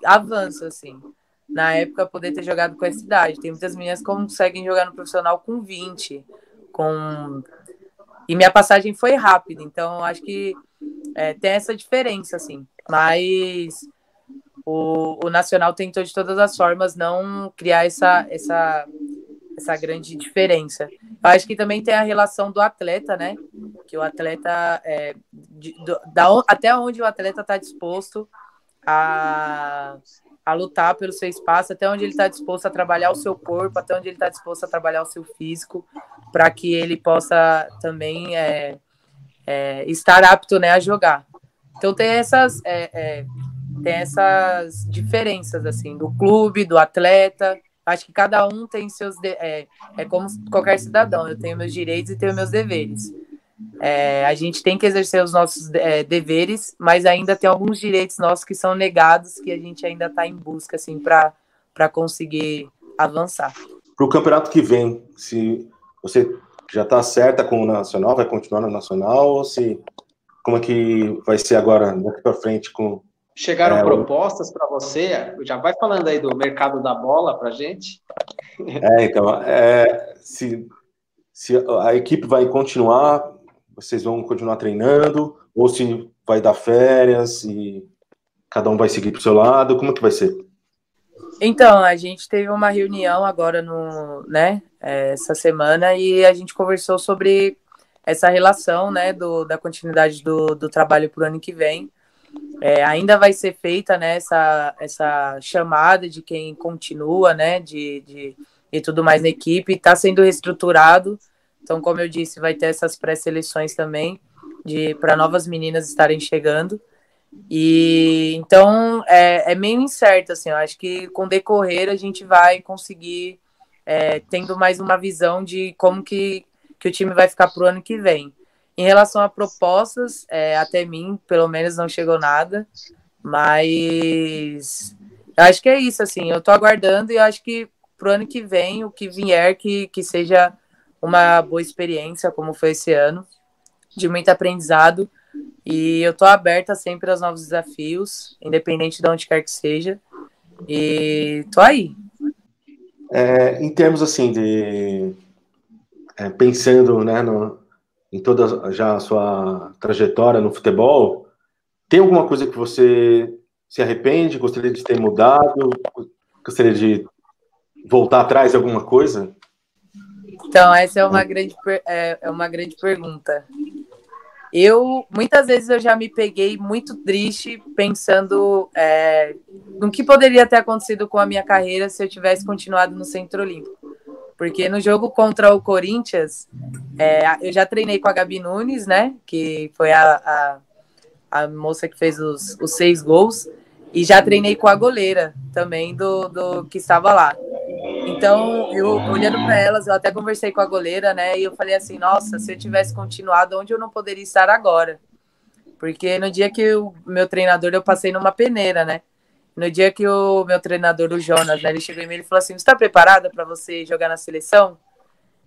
avanço, assim. Na época, poder ter jogado com essa idade. Tem muitas meninas que conseguem jogar no profissional com 20, com. E minha passagem foi rápida, então acho que é, tem essa diferença, assim. Mas o, o Nacional tentou de todas as formas não criar essa, essa, essa grande diferença. Eu acho que também tem a relação do atleta, né? Que o atleta, é, de, do, da, até onde o atleta está disposto a, a lutar pelo seu espaço, até onde ele está disposto a trabalhar o seu corpo, até onde ele está disposto a trabalhar o seu físico, para que ele possa também é, é, estar apto né, a jogar. Então tem essas, é, é, tem essas diferenças assim do clube, do atleta. Acho que cada um tem seus. De, é, é como qualquer cidadão. Eu tenho meus direitos e tenho meus deveres. É, a gente tem que exercer os nossos é, deveres, mas ainda tem alguns direitos nossos que são negados, que a gente ainda está em busca, assim, para conseguir avançar. Para o campeonato que vem, se você já está certa com o Nacional, vai continuar no Nacional, ou se como é que vai ser agora, daqui para frente com Chegaram é, propostas para você? Já vai falando aí do mercado da bola para gente. É, então, é, se, se a equipe vai continuar, vocês vão continuar treinando, ou se vai dar férias e cada um vai seguir para o seu lado, como que vai ser? Então, a gente teve uma reunião agora no, né, é, essa semana e a gente conversou sobre essa relação, né, do, da continuidade do, do trabalho para o ano que vem. É, ainda vai ser feita né, essa, essa chamada de quem continua, né, de, de e tudo mais na equipe, está sendo reestruturado. Então, como eu disse, vai ter essas pré-seleções também de para novas meninas estarem chegando. E então é, é meio incerto, assim. Eu acho que com decorrer a gente vai conseguir é, tendo mais uma visão de como que, que o time vai ficar para o ano que vem. Em relação a propostas, é, até mim, pelo menos, não chegou nada. Mas acho que é isso, assim. Eu tô aguardando e acho que pro ano que vem, o que vier, que, que seja uma boa experiência, como foi esse ano, de muito aprendizado. E eu tô aberta sempre aos novos desafios, independente de onde quer que seja. E tô aí. É, em termos assim de é, pensando né, no, em toda já a sua trajetória no futebol, tem alguma coisa que você se arrepende, gostaria de ter mudado, gostaria de voltar atrás de alguma coisa? Então, essa é uma grande, é, é uma grande pergunta. Eu, muitas vezes, eu já me peguei muito triste pensando é, no que poderia ter acontecido com a minha carreira se eu tivesse continuado no Centro Olímpico. Porque no jogo contra o Corinthians, é, eu já treinei com a Gabi Nunes, né? Que foi a, a, a moça que fez os, os, seis gols. E já treinei com a goleira também do, do que estava lá. Então, eu olhando para elas, eu até conversei com a goleira, né? E eu falei assim: nossa, se eu tivesse continuado, onde eu não poderia estar agora? Porque no dia que o meu treinador, eu passei numa peneira, né? No dia que o meu treinador, o Jonas, né, ele chegou em mim e falou assim: Você está preparada para você jogar na seleção?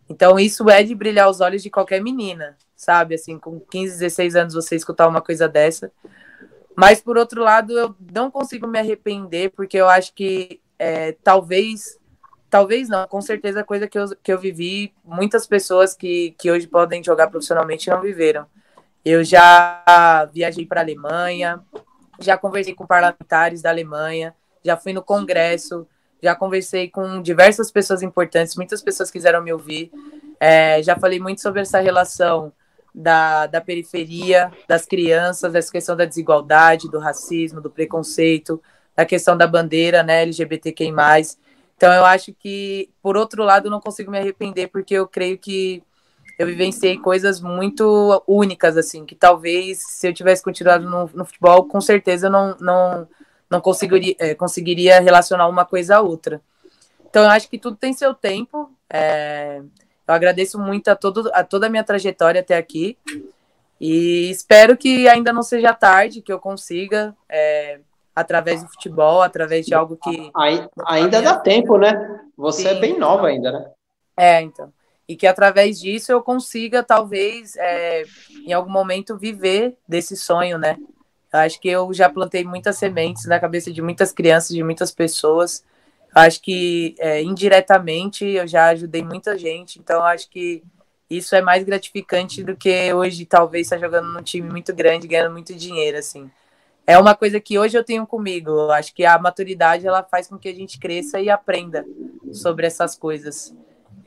Então, isso é de brilhar os olhos de qualquer menina, sabe? Assim, com 15, 16 anos você escutar uma coisa dessa. Mas, por outro lado, eu não consigo me arrepender, porque eu acho que é, talvez, talvez não, com certeza, coisa que eu, que eu vivi, muitas pessoas que, que hoje podem jogar profissionalmente não viveram. Eu já viajei para a Alemanha, já conversei com parlamentares da Alemanha, já fui no Congresso, já conversei com diversas pessoas importantes, muitas pessoas quiseram me ouvir. É, já falei muito sobre essa relação da, da periferia, das crianças, essa questão da desigualdade, do racismo, do preconceito, da questão da bandeira né, LGBTQI. Então, eu acho que, por outro lado, não consigo me arrepender, porque eu creio que eu vivenciei coisas muito únicas, assim, que talvez se eu tivesse continuado no, no futebol, com certeza eu não, não, não conseguiria, é, conseguiria relacionar uma coisa a outra. Então, eu acho que tudo tem seu tempo. É, eu agradeço muito a, todo, a toda a minha trajetória até aqui. E espero que ainda não seja tarde, que eu consiga, é, através do futebol, através de algo que. Ainda dá tempo, né? Você é Sim. é bem nova ainda, né? É, então e que através disso eu consiga, talvez, é, em algum momento, viver desse sonho, né? Eu acho que eu já plantei muitas sementes na cabeça de muitas crianças, de muitas pessoas. Eu acho que é, indiretamente eu já ajudei muita gente, então acho que isso é mais gratificante do que hoje talvez estar tá jogando num time muito grande, ganhando muito dinheiro, assim. É uma coisa que hoje eu tenho comigo. Eu acho que a maturidade ela faz com que a gente cresça e aprenda sobre essas coisas.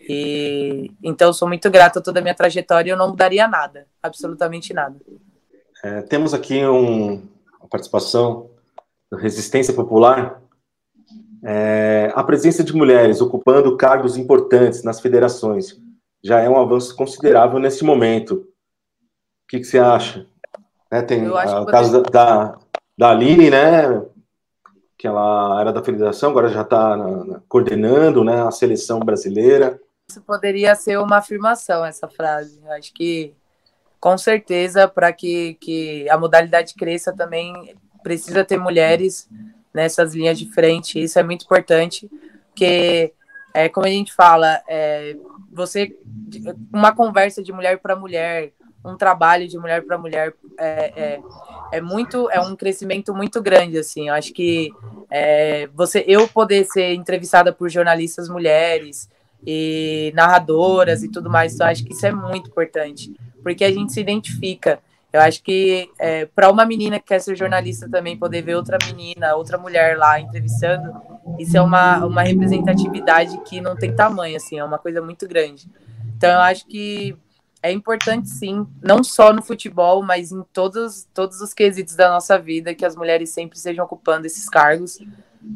E, então, sou muito grata a toda a minha trajetória e eu não mudaria nada, absolutamente nada. É, temos aqui um, uma participação da Resistência Popular. É, a presença de mulheres ocupando cargos importantes nas federações já é um avanço considerável nesse momento. O que, que você acha? É, tem o caso da, da, da Aline, né? Que ela era da federação, agora já está coordenando né, a seleção brasileira. Isso poderia ser uma afirmação, essa frase. Eu acho que com certeza, para que, que a modalidade cresça também, precisa ter mulheres nessas linhas de frente. Isso é muito importante, porque, é, como a gente fala, é, você uma conversa de mulher para mulher, um trabalho de mulher para mulher é, é, é, muito é um crescimento muito grande assim eu acho que é, você eu poder ser entrevistada por jornalistas mulheres e narradoras e tudo mais eu acho que isso é muito importante porque a gente se identifica. Eu acho que é, para uma menina que quer ser jornalista também poder ver outra menina outra mulher lá entrevistando isso é uma, uma representatividade que não tem tamanho assim é uma coisa muito grande. Então, eu acho que é importante, sim, não só no futebol, mas em todos, todos os quesitos da nossa vida, que as mulheres sempre estejam ocupando esses cargos,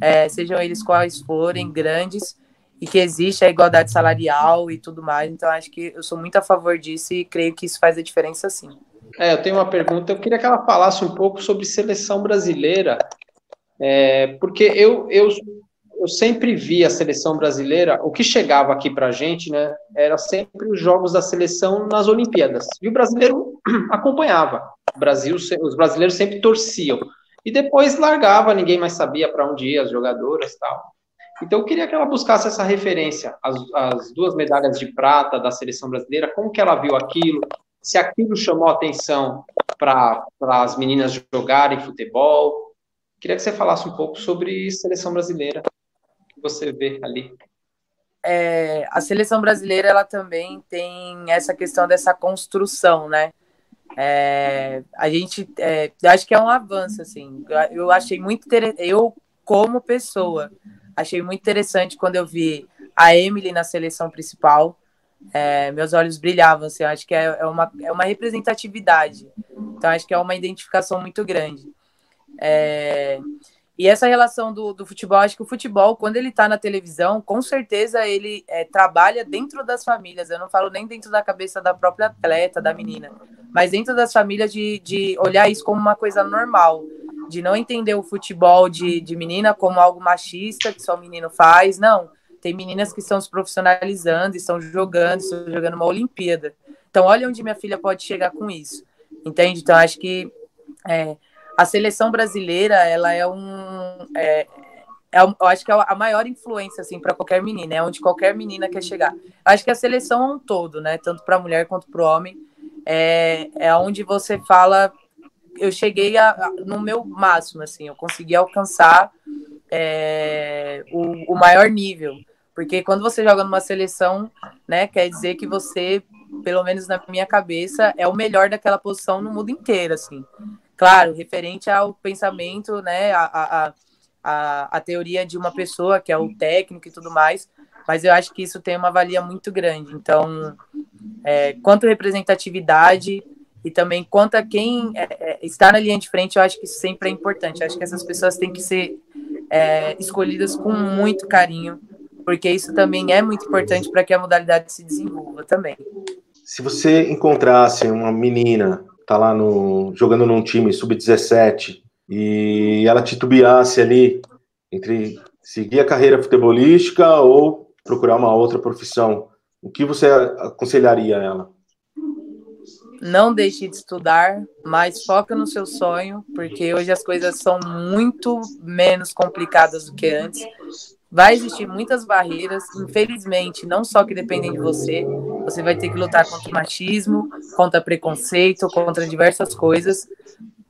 é, sejam eles quais forem, grandes, e que existe a igualdade salarial e tudo mais. Então, acho que eu sou muito a favor disso e creio que isso faz a diferença, sim. É, eu tenho uma pergunta. Eu queria que ela falasse um pouco sobre seleção brasileira, é, porque eu, eu eu sempre vi a seleção brasileira, o que chegava aqui para a gente, né, era sempre os jogos da seleção nas Olimpíadas. E o brasileiro [CLEARS THROAT] acompanhava. O Brasil, os brasileiros sempre torciam. E depois largava, ninguém mais sabia para onde ia, as jogadoras tal. Então eu queria que ela buscasse essa referência, as, as duas medalhas de prata da seleção brasileira, como que ela viu aquilo, se aquilo chamou atenção para as meninas jogarem futebol. Queria que você falasse um pouco sobre seleção brasileira você vê ali? É, a seleção brasileira ela também tem essa questão dessa construção, né? É, a gente é, acho que é um avanço assim. Eu achei muito eu como pessoa achei muito interessante quando eu vi a Emily na seleção principal. É, meus olhos brilhavam, assim, acho que é, é, uma, é uma representatividade. Então, acho que é uma identificação muito grande. É, e essa relação do, do futebol, acho que o futebol, quando ele está na televisão, com certeza ele é, trabalha dentro das famílias. Eu não falo nem dentro da cabeça da própria atleta, da menina, mas dentro das famílias de, de olhar isso como uma coisa normal, de não entender o futebol de, de menina como algo machista que só o menino faz. Não, tem meninas que estão se profissionalizando, estão jogando, estão jogando uma Olimpíada. Então, olha onde minha filha pode chegar com isso. Entende? Então, acho que. É, a seleção brasileira ela é um é, é, eu acho que é a maior influência assim para qualquer menina, é onde qualquer menina quer chegar. Eu acho que a seleção é um todo, né, tanto para a mulher quanto para o homem, é, é onde você fala, eu cheguei a, no meu máximo, assim, eu consegui alcançar é, o, o maior nível, porque quando você joga numa seleção, né, quer dizer que você, pelo menos na minha cabeça, é o melhor daquela posição no mundo inteiro, assim claro, referente ao pensamento, né, a, a, a, a teoria de uma pessoa, que é o técnico e tudo mais, mas eu acho que isso tem uma valia muito grande. Então, é, quanto representatividade e também quanto a quem é, é, está na linha de frente, eu acho que isso sempre é importante. Eu acho que essas pessoas têm que ser é, escolhidas com muito carinho, porque isso também é muito importante para que a modalidade se desenvolva também. Se você encontrasse uma menina tá lá no, jogando num time sub-17 e ela titubeasse ali entre seguir a carreira futebolística ou procurar uma outra profissão, o que você aconselharia a ela? Não deixe de estudar, mas foca no seu sonho, porque hoje as coisas são muito menos complicadas do que antes. Vai existir muitas barreiras, infelizmente, não só que dependem de você, você vai ter que lutar contra o machismo, contra preconceito, contra diversas coisas,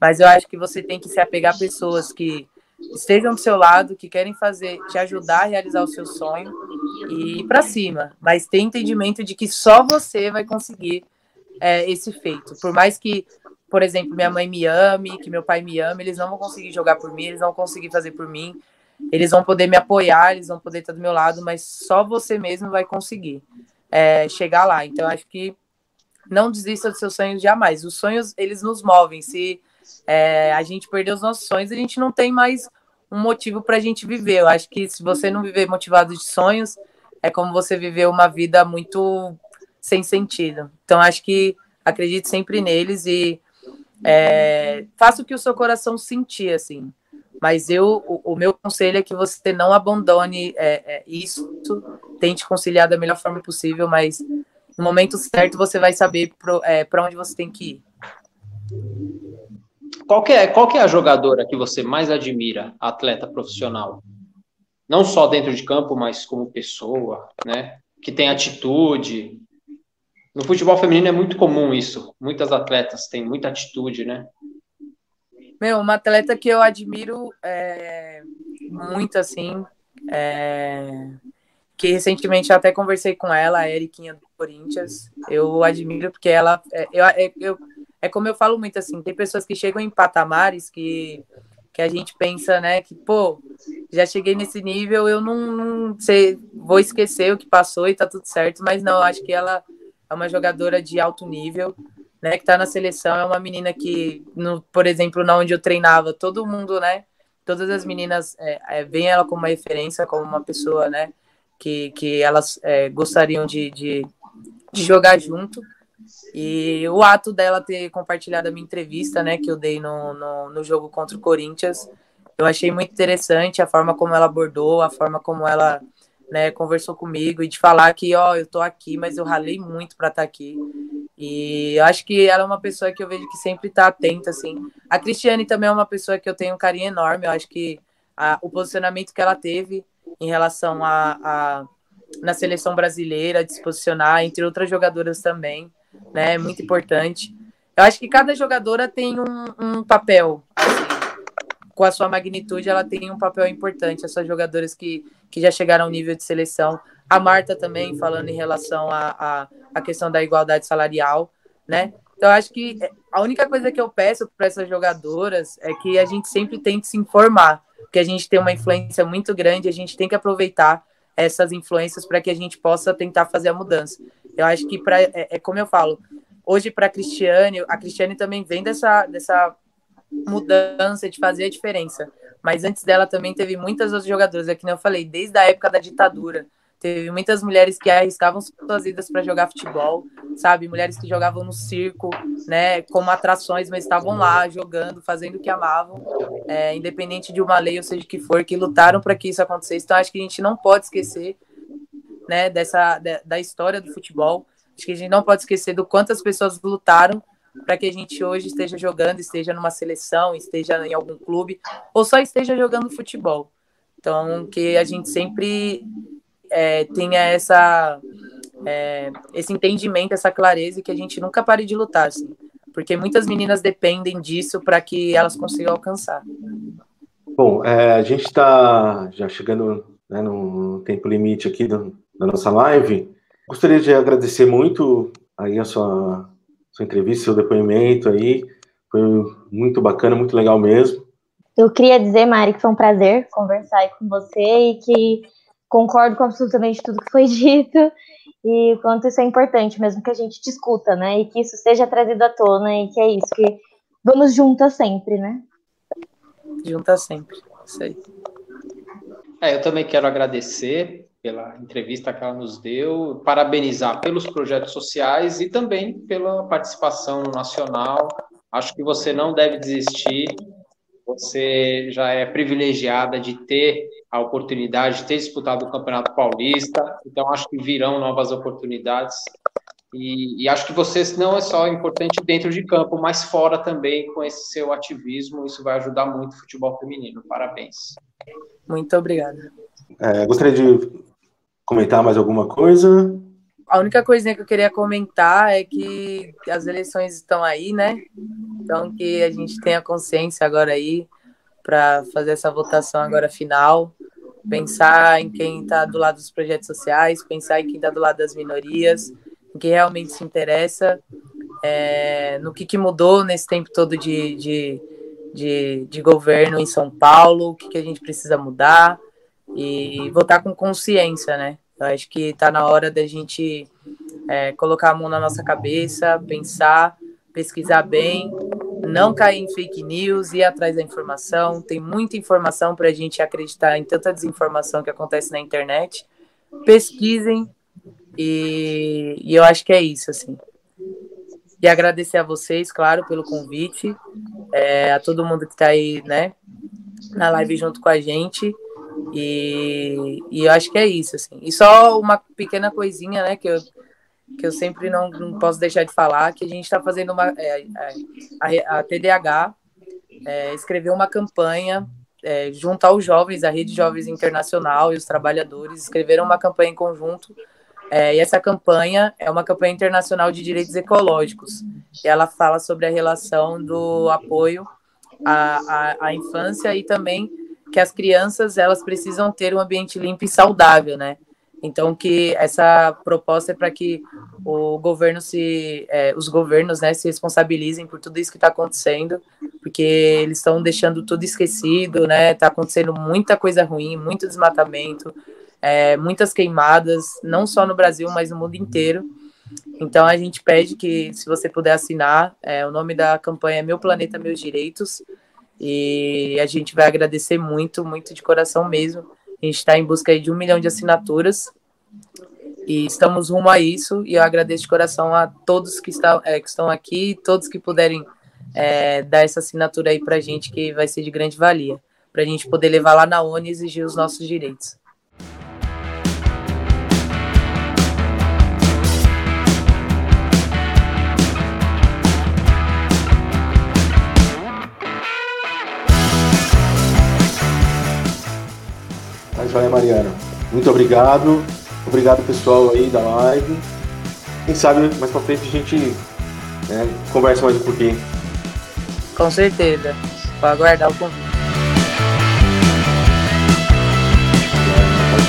mas eu acho que você tem que se apegar a pessoas que estejam do seu lado, que querem fazer, te ajudar a realizar o seu sonho e ir para cima, mas tem entendimento de que só você vai conseguir é, esse feito. Por mais que, por exemplo, minha mãe me ame, que meu pai me ame, eles não vão conseguir jogar por mim, eles não vão conseguir fazer por mim, eles vão poder me apoiar, eles vão poder estar do meu lado, mas só você mesmo vai conseguir é, chegar lá. Então, acho que não desista dos seus sonhos jamais. Os sonhos, eles nos movem. Se é, a gente perder os nossos sonhos, a gente não tem mais um motivo para a gente viver. Eu acho que se você não viver motivado de sonhos, é como você viver uma vida muito sem sentido. Então, acho que acredite sempre neles e é, faça o que o seu coração sentir, assim. Mas eu, o, o, meu conselho é que você não abandone é, é, isso, tente conciliar da melhor forma possível, mas no momento certo você vai saber para é, onde você tem que ir. Qual que, é, qual que é a jogadora que você mais admira, atleta profissional? Não só dentro de campo, mas como pessoa, né? Que tem atitude. No futebol feminino é muito comum isso. Muitas atletas têm muita atitude, né? Meu, uma atleta que eu admiro é, muito, assim, é, que recentemente até conversei com ela, a Eriquinha do Corinthians. Eu admiro porque ela. É, eu, é, eu, é como eu falo muito assim, tem pessoas que chegam em patamares que, que a gente pensa, né, que, pô, já cheguei nesse nível, eu não, não sei, vou esquecer o que passou e tá tudo certo, mas não, acho que ela é uma jogadora de alto nível, né, que tá na seleção, é uma menina que, no, por exemplo, na onde eu treinava, todo mundo, né, todas as meninas é, é, veem ela como uma referência, como uma pessoa, né, que, que elas é, gostariam de, de, de jogar junto, e o ato dela ter compartilhado a minha entrevista, né, que eu dei no, no, no, jogo contra o Corinthians, eu achei muito interessante a forma como ela abordou, a forma como ela né, conversou comigo e de falar que, ó, eu tô aqui, mas eu ralei muito para estar tá aqui. E acho que ela é uma pessoa que eu vejo que sempre tá atenta, assim. A Cristiane também é uma pessoa que eu tenho um carinho enorme, eu acho que a, o posicionamento que ela teve em relação a, a na seleção brasileira, de se posicionar, entre outras jogadoras também, né? É muito importante. Eu acho que cada jogadora tem um, um papel, assim, com a sua magnitude, ela tem um papel importante. Essas jogadoras que, que já chegaram ao nível de seleção. A Marta também, falando em relação à a, questão da igualdade salarial, né? Então, acho que a única coisa que eu peço para essas jogadoras é que a gente sempre tente se informar, porque a gente tem uma influência muito grande, a gente tem que aproveitar essas influências para que a gente possa tentar fazer a mudança. Eu acho que para é, é, como eu falo, hoje para a Cristiane, a Cristiane também vem dessa dessa mudança de fazer a diferença. Mas antes dela também teve muitas outras jogadoras, é que eu falei, desde a época da ditadura. Teve muitas mulheres que arriscavam suas vidas para jogar futebol, sabe? Mulheres que jogavam no circo, né? Como atrações, mas estavam lá jogando, fazendo o que amavam, é, independente de uma lei, ou seja, que for, que lutaram para que isso acontecesse. Então, acho que a gente não pode esquecer né, dessa, da, da história do futebol. Acho que a gente não pode esquecer do quantas pessoas lutaram para que a gente hoje esteja jogando, esteja numa seleção, esteja em algum clube, ou só esteja jogando futebol. Então, que a gente sempre é, tenha essa, é, esse entendimento, essa clareza, e que a gente nunca pare de lutar, assim, porque muitas meninas dependem disso para que elas consigam alcançar. Bom, é, a gente está já chegando né, no tempo limite aqui do, da nossa live. Gostaria de agradecer muito aí a sua, sua entrevista, seu depoimento aí. Foi muito bacana, muito legal mesmo. Eu queria dizer, Mari, que foi um prazer conversar aí com você e que concordo com absolutamente tudo que foi [LAUGHS] dito e quanto isso é importante mesmo que a gente discuta, né? E que isso seja trazido à tona e que é isso, que vamos juntas sempre, né? Juntas sempre, isso aí. É, eu também quero agradecer pela entrevista que ela nos deu, parabenizar pelos projetos sociais e também pela participação no Nacional. Acho que você não deve desistir, você já é privilegiada de ter a oportunidade de ter disputado o Campeonato Paulista, então acho que virão novas oportunidades. E, e, acho que você não é só importante dentro de campo, mas fora também com esse seu ativismo. Isso vai ajudar muito o futebol feminino. Parabéns. Muito obrigada. É, gostaria de comentar mais alguma coisa? A única coisinha que eu queria comentar é que as eleições estão aí, né? Então que a gente tenha consciência agora aí para fazer essa votação agora final, pensar em quem está do lado dos projetos sociais, pensar em quem está do lado das minorias, em quem realmente se interessa, é, no que, que mudou nesse tempo todo de, de, de, de governo em São Paulo, o que, que a gente precisa mudar, e votar com consciência, né? Eu acho que está na hora da gente é, colocar a mão na nossa cabeça, pensar, pesquisar bem, não cair em fake news, ir atrás da informação. Tem muita informação para a gente acreditar em tanta desinformação que acontece na internet. Pesquisem e, e eu acho que é isso, assim. E agradecer a vocês, claro, pelo convite, é, a todo mundo que está aí, né, na live junto com a gente. E, e eu acho que é isso, assim. E só uma pequena coisinha, né, que eu, que eu sempre não, não posso deixar de falar, que a gente está fazendo uma. É, a, a, TDAH é, escreveu uma campanha é, junto aos jovens, a Rede Jovens Internacional e os trabalhadores escreveram uma campanha em conjunto. É, e essa campanha é uma campanha internacional de direitos ecológicos. Ela fala sobre a relação do apoio à, à, à infância e também que as crianças elas precisam ter um ambiente limpo e saudável, né? Então, que essa proposta é para que o governo se, é, os governos, né, se responsabilizem por tudo isso que está acontecendo, porque eles estão deixando tudo esquecido, né? Está acontecendo muita coisa ruim, muito desmatamento, é, muitas queimadas, não só no Brasil, mas no mundo inteiro. Então, a gente pede que, se você puder assinar, é, o nome da campanha é Meu Planeta, Meus Direitos, e a gente vai agradecer muito, muito de coração mesmo a gente está em busca de um milhão de assinaturas e estamos rumo a isso. E eu agradeço de coração a todos que, está, é, que estão aqui, todos que puderem é, dar essa assinatura aí para a gente, que vai ser de grande valia, para a gente poder levar lá na ONU e exigir os nossos direitos. Joia, Mariana. Muito obrigado. Obrigado, pessoal aí da live. Quem sabe mais pra frente a gente né, conversa mais um pouquinho. Com certeza. Vou aguardar o convite.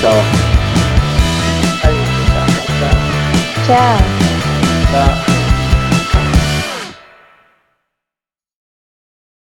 Tchau, tchau. Tchau. Tchau. Tchau.